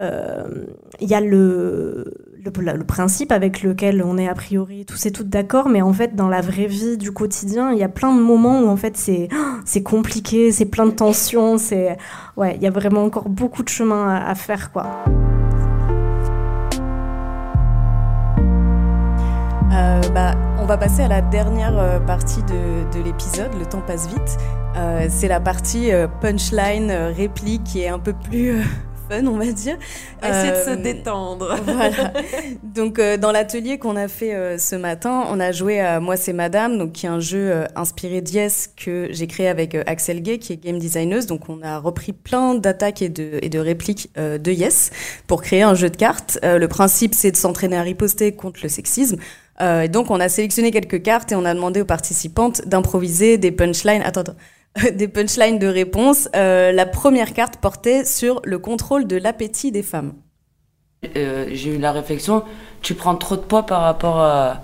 Il euh, y a le, le, principe avec lequel on est a priori tous et toutes d'accord, mais en fait, dans la vraie vie du quotidien, il y a plein de moments où en fait c'est c'est compliqué, c'est plein de tensions, c'est ouais, il y a vraiment encore beaucoup de chemin à, faire quoi. Euh, bah, on va passer à la dernière euh, partie de, de l'épisode. Le temps passe vite. Euh, c'est la partie punchline, réplique qui est un peu plus fun, on va dire. Essayer de se détendre. <laughs> voilà. Donc, euh, dans l'atelier qu'on a fait euh, ce matin, on a joué à Moi c'est Madame, donc qui est un jeu euh, inspiré d'Yes que j'ai créé avec Axel Gay, qui est game designer. Donc, on a repris plein d'attaques et de, et de répliques de Yes pour créer un jeu de cartes. le principe, c'est de s'entraîner à riposter contre le sexisme. Euh, donc on a sélectionné quelques cartes et on a demandé aux participantes d'improviser des punchlines. Attends, attends. <laughs> des punchlines de réponse. Euh, la première carte portait sur le contrôle de l'appétit des femmes. Euh, j'ai eu la réflexion, tu prends trop de poids par rapport à,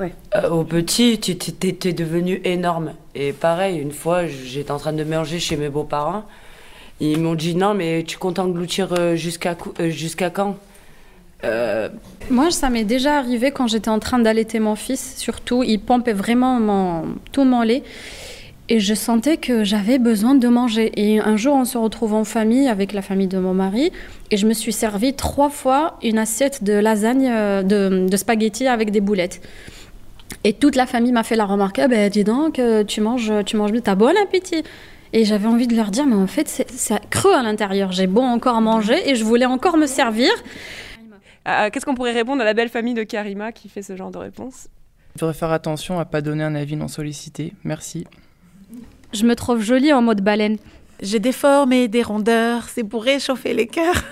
euh, au petit, tu t'es devenu énorme. Et pareil, une fois, j'étais en train de manger chez mes beaux-parents. Ils m'ont dit non, mais tu comptes engloutir jusqu'à jusqu'à quand? Moi, ça m'est déjà arrivé quand j'étais en train d'allaiter mon fils, surtout. Il pompait vraiment mon, tout mon lait. Et je sentais que j'avais besoin de manger. Et un jour, on se retrouve en famille avec la famille de mon mari. Et je me suis servi trois fois une assiette de lasagne, euh, de, de spaghettis avec des boulettes. Et toute la famille m'a fait la remarque ah ben, dis donc, euh, tu manges, tu manges bien, t'as bon appétit. Et j'avais envie de leur dire mais en fait, c'est creux à l'intérieur. J'ai bon encore manger et je voulais encore me servir. Euh, qu'est-ce qu'on pourrait répondre à la belle famille de Karima qui fait ce genre de réponse? Il faudrait faire attention à pas donner un avis non sollicité. Merci. Je me trouve jolie en mode baleine. J'ai des formes et des rondeurs, c'est pour réchauffer les cœurs.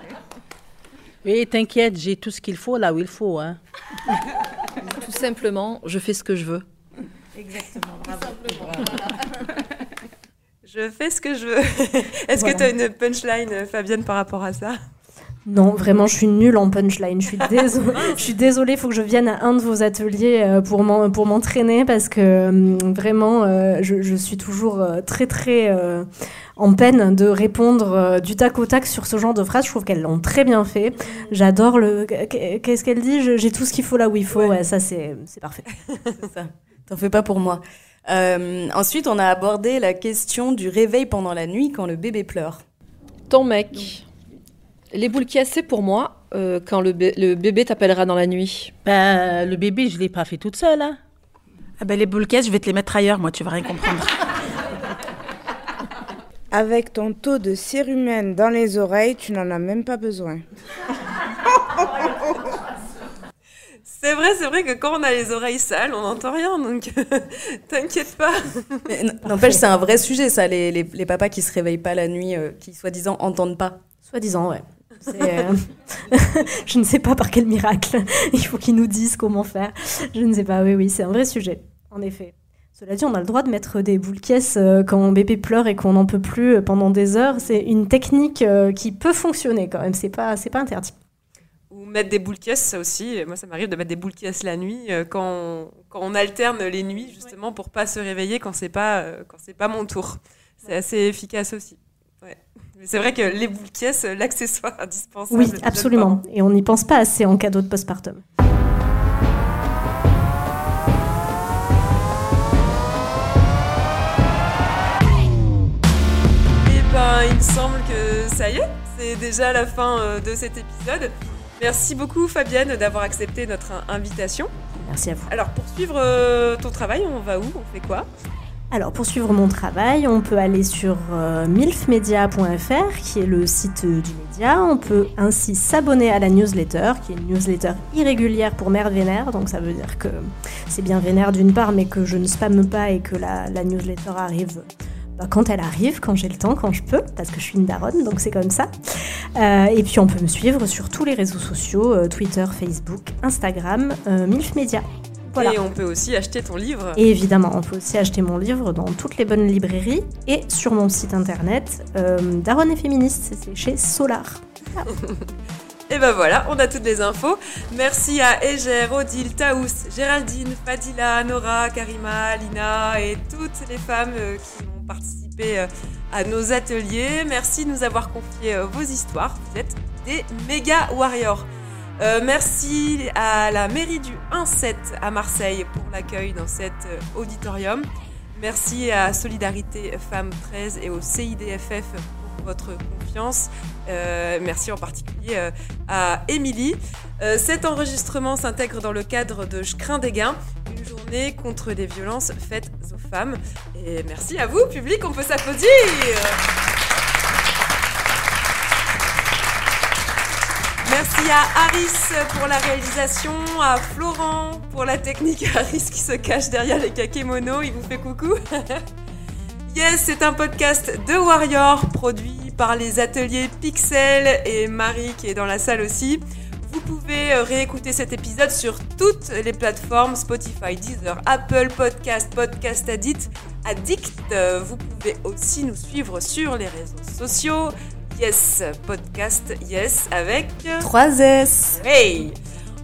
<laughs> oui, t'inquiète, j'ai tout ce qu'il faut là où il faut. Hein. <laughs> tout simplement, je fais ce que je veux. Exactement, bravo. <laughs> je fais ce que je veux. Est-ce que tu as une punchline, Fabienne, par rapport à ça? Non, vraiment, je suis nulle en punchline. Je suis <laughs> désolée. je suis désolée. Il faut que je vienne à un de vos ateliers euh, pour m'entraîner parce que euh, vraiment, euh, je, suis toujours très très en peine de répondre du tac au tac sur ce genre de phrases. Je trouve qu'elles l'ont très bien fait. J'adore le. Qu'est-ce qu'elle dit? J'ai tout ce qu'il faut là où il faut. Ouais, ça c'est parfait. <laughs> c'est ça. T'en fais pas pour moi. ensuite, on a abordé la question du réveil pendant la nuit quand le bébé pleure. Ton mec. Les boules c'est pour moi euh, quand le, bébé t'appellera dans la nuit. Ben, le bébé, je l'ai pas fait toute seule. Hein. Ah ben, les boules je vais te les mettre ailleurs, moi, tu vas rien comprendre. <laughs> Avec ton taux de cérumen dans les oreilles, tu n'en as même pas besoin. <laughs> C'est vrai, c'est vrai que quand on a les oreilles sales, on n'entend rien, donc <laughs> t'inquiète pas. N'empêche, c'est un vrai sujet, ça, les, les, papas qui se réveillent pas la nuit, euh, qui soi-disant entendent pas. Soi-disant, ouais. Euh, <laughs> je ne sais pas par quel miracle. <laughs> Il faut qu'ils nous disent comment faire. Je ne sais pas. Oui, oui, c'est un vrai sujet, en effet. Cela dit, on a le droit de mettre des boules caisses euh, quand bébé pleure et qu'on n'en peut plus euh, pendant des heures. C'est une technique qui peut fonctionner quand même. C'est pas, c'est pas interdit. Ou mettre des boules caisses, ça aussi. Moi, ça m'arrive de mettre des boules caisses la nuit quand on, quand on alterne les nuits justement pour pas se réveiller quand c'est pas quand c'est pas mon tour. C'est assez efficace aussi. C'est vrai que les boules caisses, l'accessoire <laughs> indispensable. Oui, absolument. Et on n'y pense pas assez en cadeau de postpartum. Eh ben, il me semble que ça y est, c'est déjà la fin euh, de cet épisode. Merci beaucoup Fabienne d'avoir accepté notre invitation. Merci à vous. Alors pour suivre euh, ton travail, on va où? On fait quoi? Alors pour suivre mon travail, on peut aller sur euh, milfmedia.fr qui est le site du média. On peut ainsi s'abonner à la newsletter qui est une newsletter irrégulière pour Mère Vénère. Donc ça veut dire que c'est bien Vénère d'une part mais que je ne spamme pas et que la, newsletter arrive bah, quand elle arrive, quand j'ai le temps, quand je peux, parce que je suis une daronne, donc c'est comme ça. Euh, et puis on peut me suivre sur tous les réseaux sociaux, euh, Twitter, Facebook, Instagram, Milfmedia. Et on peut aussi acheter ton livre. Et évidemment, on peut aussi acheter mon livre dans toutes les bonnes librairies et sur mon site internet euh, Daronne et féministe, c'est chez Solar. <laughs> Et ben voilà, on a toutes les infos. Merci à Eger, Odile, Taous, Géraldine, Fadila, Nora, Karima, Lina et toutes les femmes euh, qui ont participé euh, à nos ateliers. Merci de nous avoir confié vos histoires. Vous êtes des méga warriors. Euh, merci à la mairie du 1-7 à Marseille pour l'accueil dans cet euh, auditorium. Merci à Solidarité Femmes 13 et au CIDFF pour votre confiance. Euh, merci en particulier à Émilie. cet enregistrement s'intègre dans le cadre de Je crains des gains, une journée contre des violences faites aux femmes. Et merci à vous, public, on peut s'applaudir. Merci à Aris pour la réalisation, à Florent pour la technique, <laughs> Aris qui se cache derrière les kakémonos, il vous fait coucou. <laughs> yes, c'est un podcast de Warrior produit par les ateliers Pixel et Marie qui est dans la salle aussi. Vous pouvez réécouter cet épisode sur toutes les plateformes Spotify, Deezer, Apple Podcast, Podcast Addict. Addict. Vous pouvez aussi nous suivre sur les réseaux sociaux. Yes Podcast, yes avec 3 S. Hey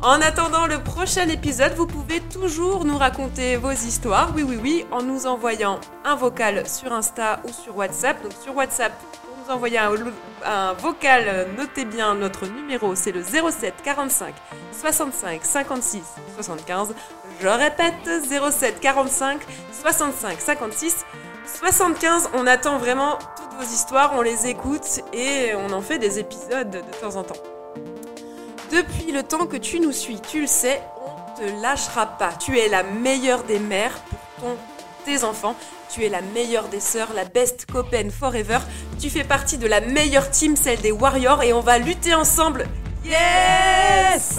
En attendant le prochain épisode, vous pouvez toujours nous raconter vos histoires, oui oui oui, en nous envoyant un vocal sur Insta ou sur WhatsApp. Donc sur WhatsApp, pour nous envoyer un, un vocal, notez bien notre numéro, c'est le 07 45 65 56 75. Je répète, 07 45 65 56 75. On attend vraiment toutes vos histoires, on les écoute et on en fait des épisodes de temps en temps. Depuis le temps que tu nous suis, tu le sais, on te lâchera pas. Tu es la meilleure des mères pour tes enfants. Tu es la meilleure des sœurs, la best copaine forever. Tu fais partie de la meilleure team, celle des warriors, et on va lutter ensemble. Yes